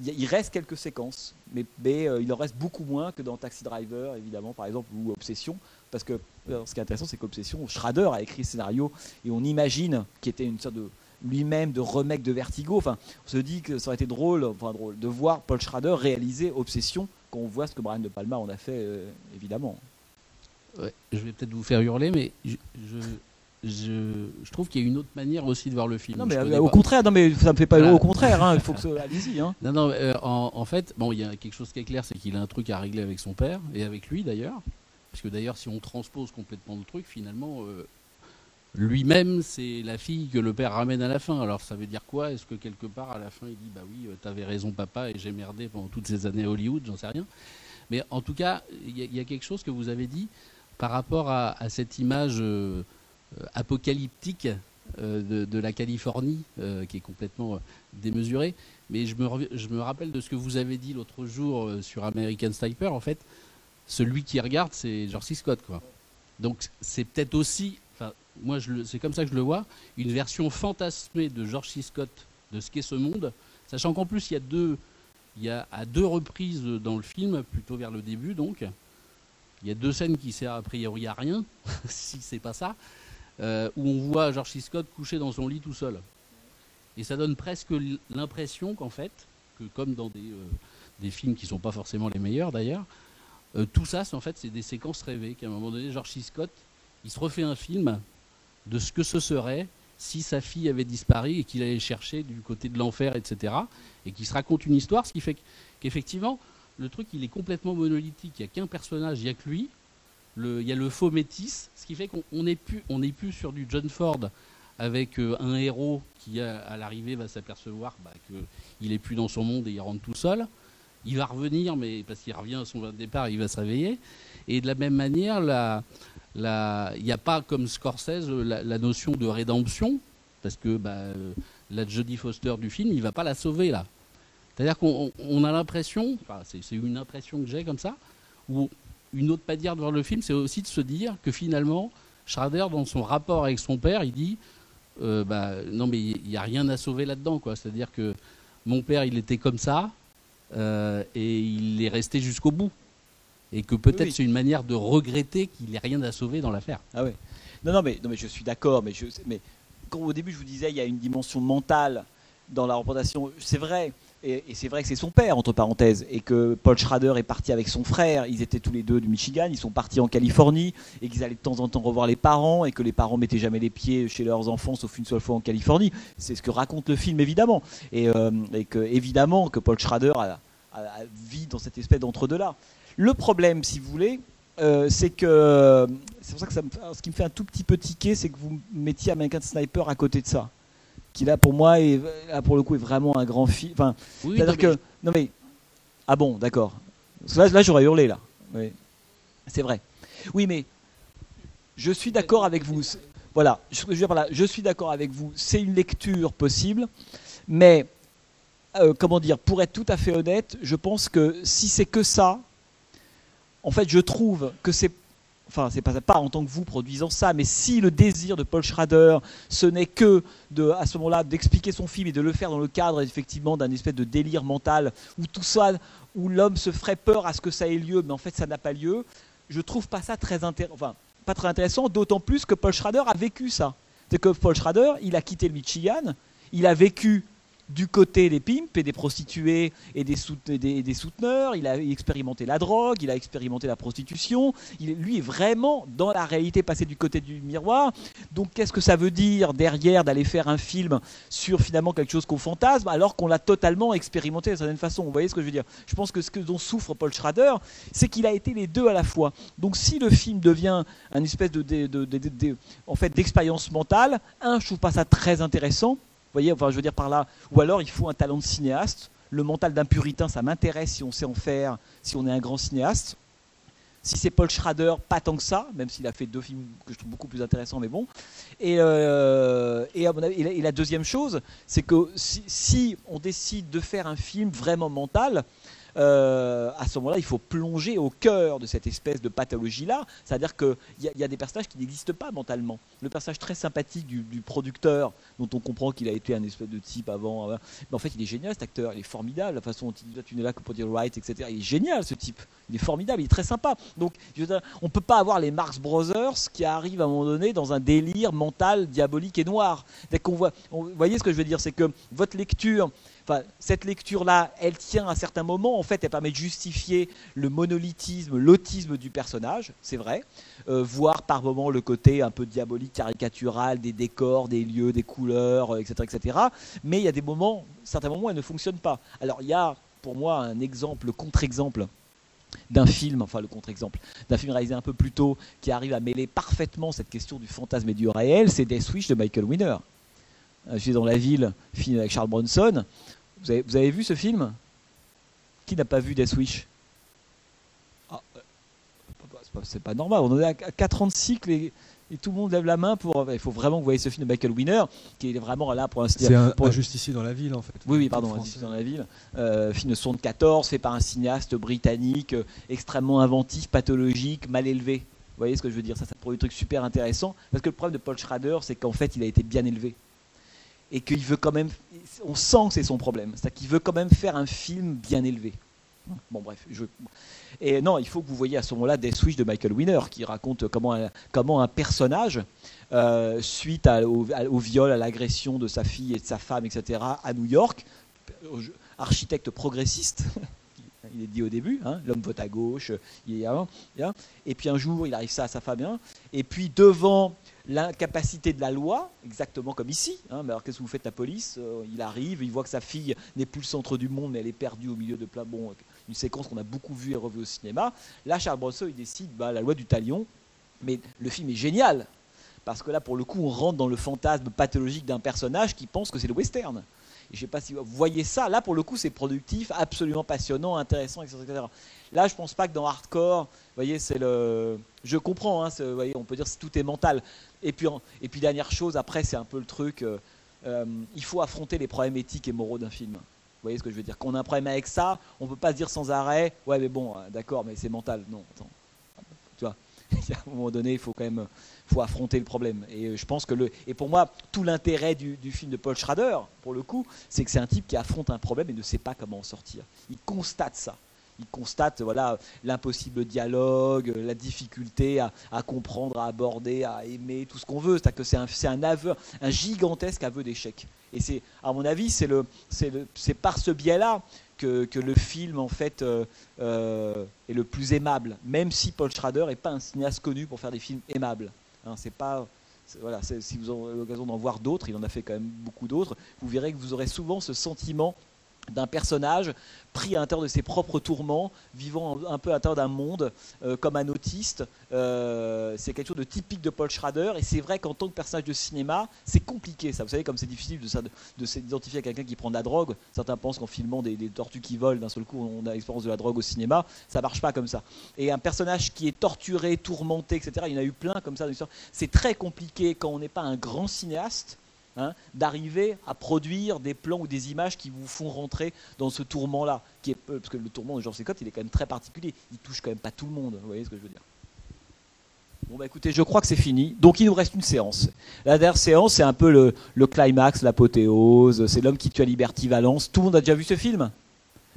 il reste quelques séquences, mais, mais euh, il en reste beaucoup moins que dans Taxi Driver, évidemment, par exemple, ou Obsession. Parce que ce qui est intéressant, c'est qu'Obsession, Schrader a écrit le scénario et on imagine qu'il était une sorte de lui-même de remake de Vertigo. Enfin, on se dit que ça aurait été drôle, enfin drôle, de voir Paul Schrader réaliser Obsession quand on voit ce que Brian De Palma en a fait, euh, évidemment. Ouais, je vais peut-être vous faire hurler, mais je, je, je, trouve qu'il y a une autre manière aussi de voir le film. Non, mais euh, au contraire, non, mais ça me fait pas voilà. au contraire. Hein, il faut que ça, allez-y. Hein. Non, non, euh, en, en, fait, bon, il y a quelque chose qui est clair, c'est qu'il a un truc à régler avec son père et avec lui d'ailleurs, parce que d'ailleurs, si on transpose complètement le truc, finalement, euh, lui-même, c'est la fille que le père ramène à la fin. Alors ça veut dire quoi? Est-ce que quelque part, à la fin, il dit Bah oui, t'avais raison, papa, et j'ai merdé pendant toutes ces années à Hollywood J'en sais rien. Mais en tout cas, il y, a quelque chose que vous avez dit par rapport à, cette image euh, apocalyptique euh, de, la Californie, euh, qui est complètement démesurée. Mais je me, rappelle de ce que vous avez dit l'autre jour sur American Sniper. En fait, celui qui regarde, c'est George. Scott. Quoi. Donc c'est peut-être aussi moi c'est comme ça que je le vois, une version fantasmée de George. Scott de ce qu'est ce monde, sachant qu'en plus il y a deux, il y a à deux reprises dans le film, plutôt vers le début donc, il y a deux scènes qui servent a priori à rien, si c'est pas ça, euh, où on voit George. Scott couché dans son lit tout seul. Et ça donne presque l'impression qu'en fait, que comme dans des, euh, des films qui sont pas forcément les meilleurs d'ailleurs, euh, tout ça, en fait, c'est des séquences rêvées. Qu'à un moment donné, George. Scott, il se refait un film de ce que ce serait si sa fille avait disparu et qu'il allait chercher du côté de l'enfer, etc. Et qu'il se raconte une histoire, ce qui fait qu'effectivement, le truc, il est complètement monolithique. Il n'y a qu'un personnage, il n'y a que lui. Il y a le faux métis, ce qui fait qu'on n'est plus, sur du John Ford avec euh, un héros qui, à, à l'arrivée, va s'apercevoir bah, qu'il n'est plus dans son monde et il rentre tout seul. Il va revenir, mais parce qu'il revient à son départ, il va se réveiller. Et de la même manière, il n'y a pas comme Scorsese la, notion de rédemption, parce que bah, la Jodie Foster du film, il ne va pas la sauver là. C'est-à-dire qu'on on a l'impression, c'est une impression que j'ai comme ça, ou une autre manière de voir le film, c'est aussi de se dire que finalement, Schrader, dans son rapport avec son père, il dit euh, bah, non mais il n'y a rien à sauver là-dedans. C'est-à-dire que mon père, il était comme ça, euh, et il est resté jusqu'au bout et que peut-être oui. c'est une manière de regretter qu'il n'ait rien à sauver dans l'affaire. Ah. Non, non, mais, non, mais je suis d'accord, mais, je, mais quand au début je vous disais il y a une dimension mentale dans la représentation, c'est vrai, et, c'est vrai que c'est son père, entre parenthèses, et que Paul Schrader est parti avec son frère, ils étaient tous les deux du Michigan, ils sont partis en Californie, et qu'ils allaient de temps en temps revoir les parents, et que les parents mettaient jamais les pieds chez leurs enfants, sauf une seule fois en Californie. C'est ce que raconte le film, évidemment. Et, euh, que, évidemment, que Paul Schrader a, vit dans cette espèce d'entre-deux-là. Le problème, si vous voulez, euh, c'est que c'est pour ça que ce qui me fait un tout petit peu tiquer, c'est que vous mettiez American Sniper à côté de ça, qui là pour moi est là pour le coup est vraiment un grand film. Enfin, oui, c'est-à-dire que je... non mais ah bon, d'accord. Là, là j'aurais hurlé là. Oui. C'est vrai. Oui, mais je suis d'accord avec vous. Voilà, je, je, là, je suis d'accord avec vous. C'est une lecture possible, mais euh, comment dire, pour être tout à fait honnête, je pense que si c'est que ça, en fait, je trouve que c'est enfin c'est pas, en tant que vous produisant ça, mais si le désir de Paul Schrader, ce n'est que à ce moment-là d'expliquer son film et de le faire dans le cadre effectivement d'un espèce de délire mental où tout ça, où l'homme se ferait peur à ce que ça ait lieu, mais en fait ça n'a pas lieu, je trouve pas ça très intéressant, enfin pas très intéressant, d'autant plus que Paul Schrader a vécu ça. C'est que Paul Schrader, il a quitté le Michigan, il a vécu du côté des pimps et des prostituées et des, soute- des- des souteneurs, il a expérimenté la drogue, il a expérimenté la prostitution, lui est vraiment dans la réalité passé du côté du miroir. Donc qu'est-ce que ça veut dire derrière d'aller faire un film sur finalement quelque chose qu'on fantasme alors qu'on l'a totalement expérimenté d'une certaine façon? Vous voyez ce que je veux dire? Je pense que ce dont souffre Paul Schrader, c'est qu'il a été les deux à la fois. Donc si le film devient un espèce de- en fait d'expérience mentale, un, je trouve pas ça très intéressant. Voyez, je veux dire par là, ou alors il faut un talent de cinéaste. Le mental d'un puritain, ça m'intéresse si on sait en faire, si on est un grand cinéaste. Si c'est Paul Schrader, pas tant que ça, même s'il a fait deux films que je trouve beaucoup plus intéressants, mais bon. Et, euh, la, deuxième chose, c'est que si on décide de faire un film vraiment mental, euh, à ce moment-là, il faut plonger au cœur de cette espèce de pathologie-là. C'est-à-dire qu'il y, a- des personnages qui n'existent pas mentalement. Le personnage très sympathique du, du producteur, dont on comprend qu'il a été un espèce de type avant, euh, mais en fait, il est génial cet acteur. Il est formidable. La façon dont il tu n'es là que pour dire right, etc. Il est génial ce type. Il est formidable. Il est très sympa. Donc, on peut pas avoir les Marx Brothers qui arrivent à un moment donné dans un délire mental diabolique et noir. Vous voyez ce que je veux dire, c'est que votre lecture Cette lecture-là, elle tient à certains moments. En fait, elle permet de justifier le monolithisme, l'autisme du personnage, c'est vrai. Euh, voir par moments le côté un peu diabolique, caricatural des décors, des lieux, des couleurs, euh, etc., etc. Mais il y a des moments, certains moments, elle ne fonctionne pas. Alors, il y a pour moi un exemple, le contre-exemple d'un film, enfin le contre-exemple, d'un film réalisé un peu plus tôt, qui arrive à mêler parfaitement cette question du fantasme et du réel, c'est Death Wish de Michael Winner. Euh, Je suis dans la ville, film avec Charles Bronson. Vous avez, vous avez vu ce film? Qui n'a pas vu Death Wish? Ah, euh, c'est pas- normal, on est à 4 ans de cycle et, et tout le monde lève la main pour. Il faut vraiment que vous voyez ce film de Michael Winner, qui est vraiment là pour un C'est un, pour- un justicier dans la ville en fait. oui, oui, pardon, français. dans la ville. Euh, film de 74, fait par un cinéaste britannique, euh, extrêmement inventif, pathologique, mal élevé. Vous voyez ce que je veux dire? Ça, ça produit des trucs super intéressants. Parce que le problème de Paul Schrader, c'est qu'en fait, il a été bien élevé. Et qu'il veut quand même. On sent que c'est son problème. C'est-à-dire qu'il veut quand même faire un film bien élevé. Bon, bref. Je... Et non, il faut que vous voyez à ce moment-là Death Wish de Michael Winner, qui raconte comment un, comment un personnage, euh, suite au viol, à l'agression de sa fille et de sa femme, etc., à New York, euh, architecte progressiste, il est dit au début, hein, l'homme vote à gauche, il et puis un jour il arrive ça à sa femme, hein, et puis devant l'incapacité de la loi, exactement comme ici, hein, mais alors qu'est-ce que vous faites la police Euh, Il arrive, il voit que sa fille n'est plus le centre du monde, mais elle est perdue au milieu de plein, bon, une séquence qu'on a beaucoup vue et revue au cinéma. Là, Charles Bronson, il décide, bah, la loi du talion, mais le film est génial, parce que là, pour le coup, on rentre dans le fantasme pathologique d'un personnage qui pense que c'est le western. Je sais pas si vous voyez ça. Là, pour le coup, c'est productif, absolument passionnant, intéressant, etc. Là, je pense pas que dans Hardcore, vous voyez, c'est le. Je comprends, hein, vous voyez, on peut dire que tout est mental. Et puis, et puis dernière chose, après, c'est un peu le truc. euh, euh, il faut affronter les problèmes éthiques et moraux d'un film. Vous voyez ce que je veux dire? Qu'on a un problème avec ça, on peut pas se dire sans arrêt, ouais, mais bon, euh, d'accord, mais c'est mental. Non, attends. À un moment donné, il faut quand même faut affronter le problème. Et euh, je pense que le et pour moi tout l'intérêt du, du film de Paul Schrader, pour le coup, c'est que c'est un type qui affronte un problème et ne sait pas comment en sortir. Il constate ça. Il constate voilà l'impossible dialogue, la difficulté à, à comprendre, à aborder, à aimer, tout ce qu'on veut. C'est un, c'est un aveu, un gigantesque aveu d'échec. Et c'est, à mon avis, c'est le, c'est le, c'est par ce biais-là que, le film en fait euh, euh, est le plus aimable. Même si Paul Schrader n'est pas un cinéaste connu pour faire des films aimables. Hein, c'est pas voilà, si vous avez l'occasion d'en voir d'autres, il en a fait quand même beaucoup d'autres, vous verrez que vous aurez souvent ce sentiment d'un personnage pris à l'intérieur de ses propres tourments, vivant un, peu à l'intérieur d'un monde euh, comme un autiste. Euh, c'est quelque chose de typique de Paul Schrader, et c'est vrai qu'en tant que personnage de cinéma, c'est compliqué ça. Vous savez, comme c'est difficile de, s'identifier à quelqu'un qui prend de la drogue. Certains pensent qu'en filmant des, tortues qui volent, d'un seul coup, on a l'expérience de la drogue au cinéma. Ça marche pas comme ça. Et un personnage qui est torturé, tourmenté, etc. Il y en a eu plein comme ça. C'est très compliqué quand on n'est pas un grand cinéaste hein, d'arriver à produire des plans ou des images qui vous font rentrer dans ce tourment-là. Qui est, parce que le tourment de George Scott, il est quand même très particulier. Il touche quand même pas tout le monde. Vous voyez ce que je veux dire Bon bah écoutez, je crois que c'est fini. Donc il nous reste une séance. La dernière séance, c'est un peu le, le climax, l'apothéose. C'est l'homme qui tue à Liberty Valence. Tout le monde a déjà vu ce film?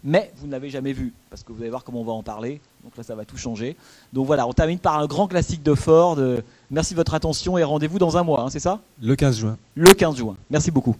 Mais vous ne l'avez jamais vu, parce que vous allez voir comment on va en parler. Donc là, ça va tout changer. Donc voilà, on termine par un grand classique de Ford. Euh, Merci de votre attention et rendez-vous dans un mois, hein, c'est ça? Le 15 juin. Le 15 juin. Merci beaucoup.